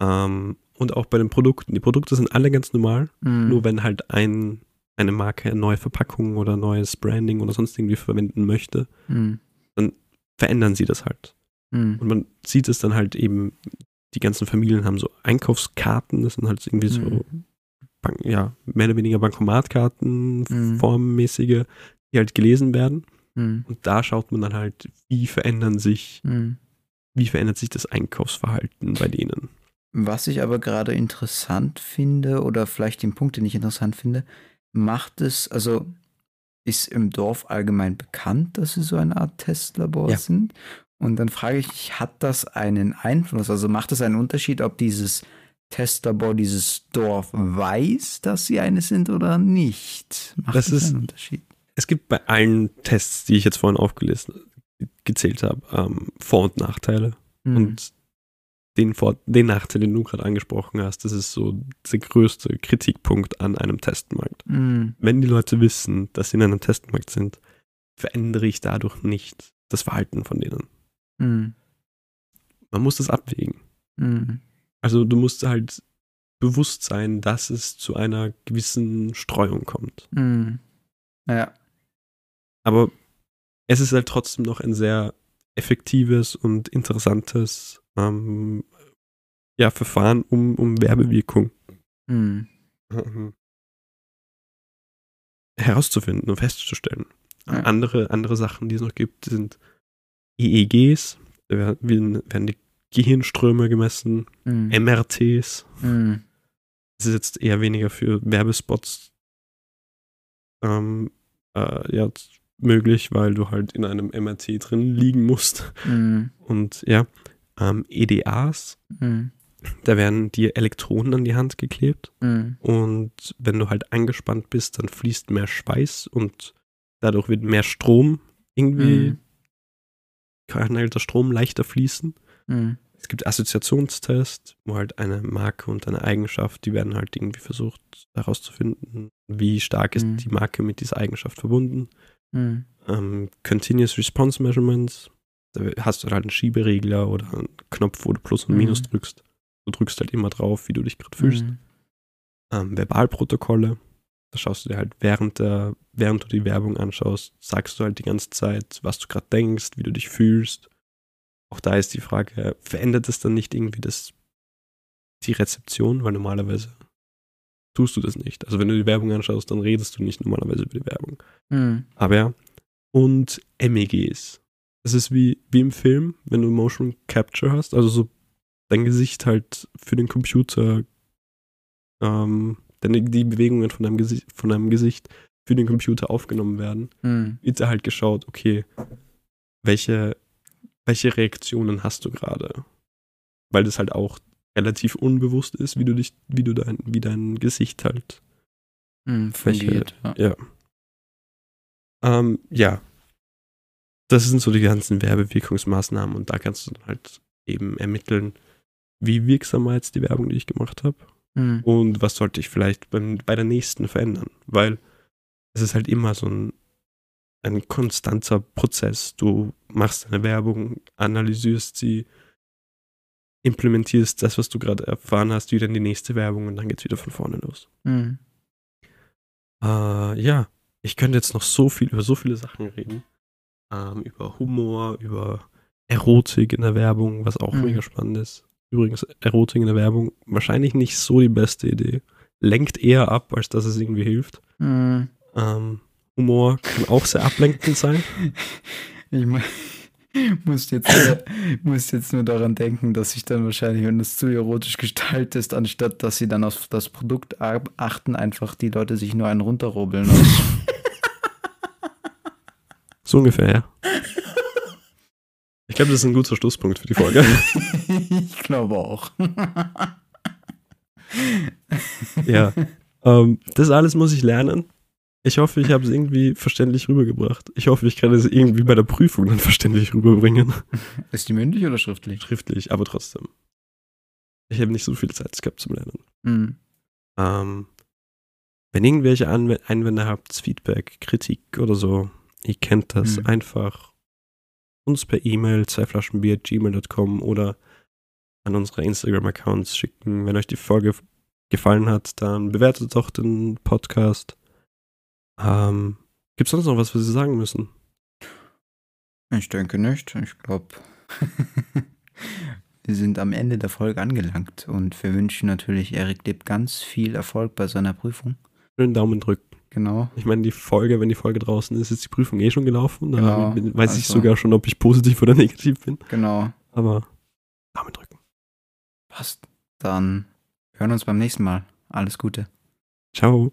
Ähm, und auch bei den Produkten. Die Produkte sind alle ganz normal, mhm. nur wenn halt ein, eine Marke neue Verpackungen oder neues Branding oder sonst irgendwie verwenden möchte, mhm. dann verändern sie das halt. Mhm. Und man sieht es dann halt eben, die ganzen Familien haben so Einkaufskarten, das sind halt irgendwie so Bank, ja, mehr oder weniger Bankomatkarten, mhm. formmäßige, die halt gelesen werden. Mhm. Und da schaut man dann halt, wie verändern sich, mhm. wie verändert sich das Einkaufsverhalten bei denen. Was ich aber gerade interessant finde, oder vielleicht den Punkt, den ich interessant finde, macht es, also ist im Dorf allgemein bekannt, dass sie so eine Art Testlabor ja. sind? Und dann frage ich mich, hat das einen Einfluss? Also macht es einen Unterschied, ob dieses Testlabor dieses Dorf weiß, dass sie eine sind oder nicht? Macht das, das ist, einen Unterschied? Es gibt bei allen Tests, die ich jetzt vorhin aufgelesen, gezählt habe, ähm, Vor- und Nachteile. Mhm. Und den, Vor den Nachteil, den du gerade angesprochen hast, das ist so der größte Kritikpunkt an einem Testmarkt. Mhm. Wenn die Leute wissen, dass sie in einem Testmarkt sind, verändere ich dadurch nicht das Verhalten von denen. Mhm. Man muss das abwägen. Mhm. Also du musst halt bewusst sein, dass es zu einer gewissen Streuung kommt. Mhm. Ja. Aber es ist halt trotzdem noch ein sehr effektives und interessantes ähm, ja, Verfahren um, um Werbewirkung mhm. herauszufinden und festzustellen. Ja. Andere, andere Sachen, die es noch gibt, sind EEGs, da werden, werden die Gehirnströme gemessen, mhm. MRTs. Mhm. Das ist jetzt eher weniger für Werbespots ähm, äh, ja, möglich, weil du halt in einem MRT drin liegen musst. Mhm. Und ja, ähm, EDAs, mhm. da werden dir Elektronen an die Hand geklebt. Mhm. Und wenn du halt angespannt bist, dann fließt mehr Schweiß und dadurch wird mehr Strom irgendwie, Mhm. kann halt der Strom leichter fließen. Mhm. Es gibt Assoziationstests, wo halt eine Marke und eine Eigenschaft, die werden halt irgendwie versucht herauszufinden, wie stark ist Mhm. die Marke mit dieser Eigenschaft verbunden. Mhm. Ähm, Continuous Response Measurements, hast du halt einen Schieberegler oder einen Knopf, wo du Plus und Minus Mhm. drückst. Du drückst halt immer drauf, wie du dich gerade fühlst. Mhm. Ähm, Verbalprotokolle, da schaust du dir halt während, der, während du die Werbung anschaust, sagst du halt die ganze Zeit, was du gerade denkst, wie du dich fühlst. Auch da ist die Frage, verändert es dann nicht irgendwie das, die Rezeption? Weil normalerweise tust du das nicht. Also wenn du die Werbung anschaust, dann redest du nicht normalerweise über die Werbung. Mhm. Aber ja. Und MEGs. Das ist wie, wie im Film, wenn du Motion Capture hast, also so dein Gesicht halt für den Computer, ähm, deine, die Bewegungen von deinem, Gesicht, von deinem Gesicht für den Computer aufgenommen werden, Mhm. wird da halt geschaut, okay, welche, welche Reaktionen hast du gerade? Weil das halt auch relativ unbewusst ist, wie du dich, wie du dein, wie dein Gesicht halt Mhm. Welche- Fungiert. Ja. Ja. Ähm, ja. Das sind so die ganzen Werbewirkungsmaßnahmen und da kannst du dann halt eben ermitteln, wie wirksam war jetzt die Werbung, die ich gemacht habe Mhm. und was sollte ich vielleicht beim, bei der nächsten verändern, weil es ist halt immer so ein, ein konstanter Prozess. Du machst eine Werbung, analysierst sie, implementierst das, was du gerade erfahren hast, wieder in die nächste Werbung und dann geht's wieder von vorne los. Mhm. Äh, ja, ich könnte jetzt noch so viel über so viele Sachen reden. Ähm, über Humor, über Erotik in der Werbung, was auch Mhm. mega spannend ist. Übrigens, Erotik in der Werbung, wahrscheinlich nicht so die beste Idee. Lenkt eher ab, als dass es irgendwie hilft. Mhm. Ähm, Humor kann auch sehr ablenkend sein. Ich mu- muss jetzt, muss jetzt nur daran denken, dass ich dann wahrscheinlich, wenn es zu erotisch gestaltet anstatt dass sie dann auf das Produkt achten, einfach die Leute sich nur einen runterrubbeln. So ungefähr, ja. Ich glaube, das ist ein guter Schlusspunkt für die Folge. ich glaube auch. ja. Ähm, das alles muss ich lernen. Ich hoffe, ich habe es irgendwie verständlich rübergebracht. Ich hoffe, ich kann es irgendwie bei der Prüfung dann verständlich rüberbringen. Ist die mündlich oder schriftlich? Schriftlich, aber trotzdem. Ich habe nicht so viel Zeit gehabt zum Lernen. Mhm. Ähm, wenn irgendwelche Anw Einwände habt, Feedback, Kritik oder so, ihr kennt das, Mhm. einfach uns per E-Mail, zweiflaschenbier.gmail.com oder an unsere Instagram-Accounts schicken. Wenn euch die Folge gefallen hat, dann bewertet doch den Podcast. Ähm, Gibt es sonst noch was, was Sie sagen müssen? Ich denke nicht. Ich glaube, wir sind am Ende der Folge angelangt und wir wünschen natürlich Erik Lipp ganz viel Erfolg bei seiner Prüfung. Schönen Daumen drücken. Genau. Ich meine, die Folge, wenn die Folge draußen ist, ist die Prüfung eh schon gelaufen. Dann Genau, ich- weiß ich also- sogar schon, ob ich positiv oder negativ bin. Genau. Aber Daumen drücken. Passt. Dann hören wir uns beim nächsten Mal. Alles Gute. Ciao.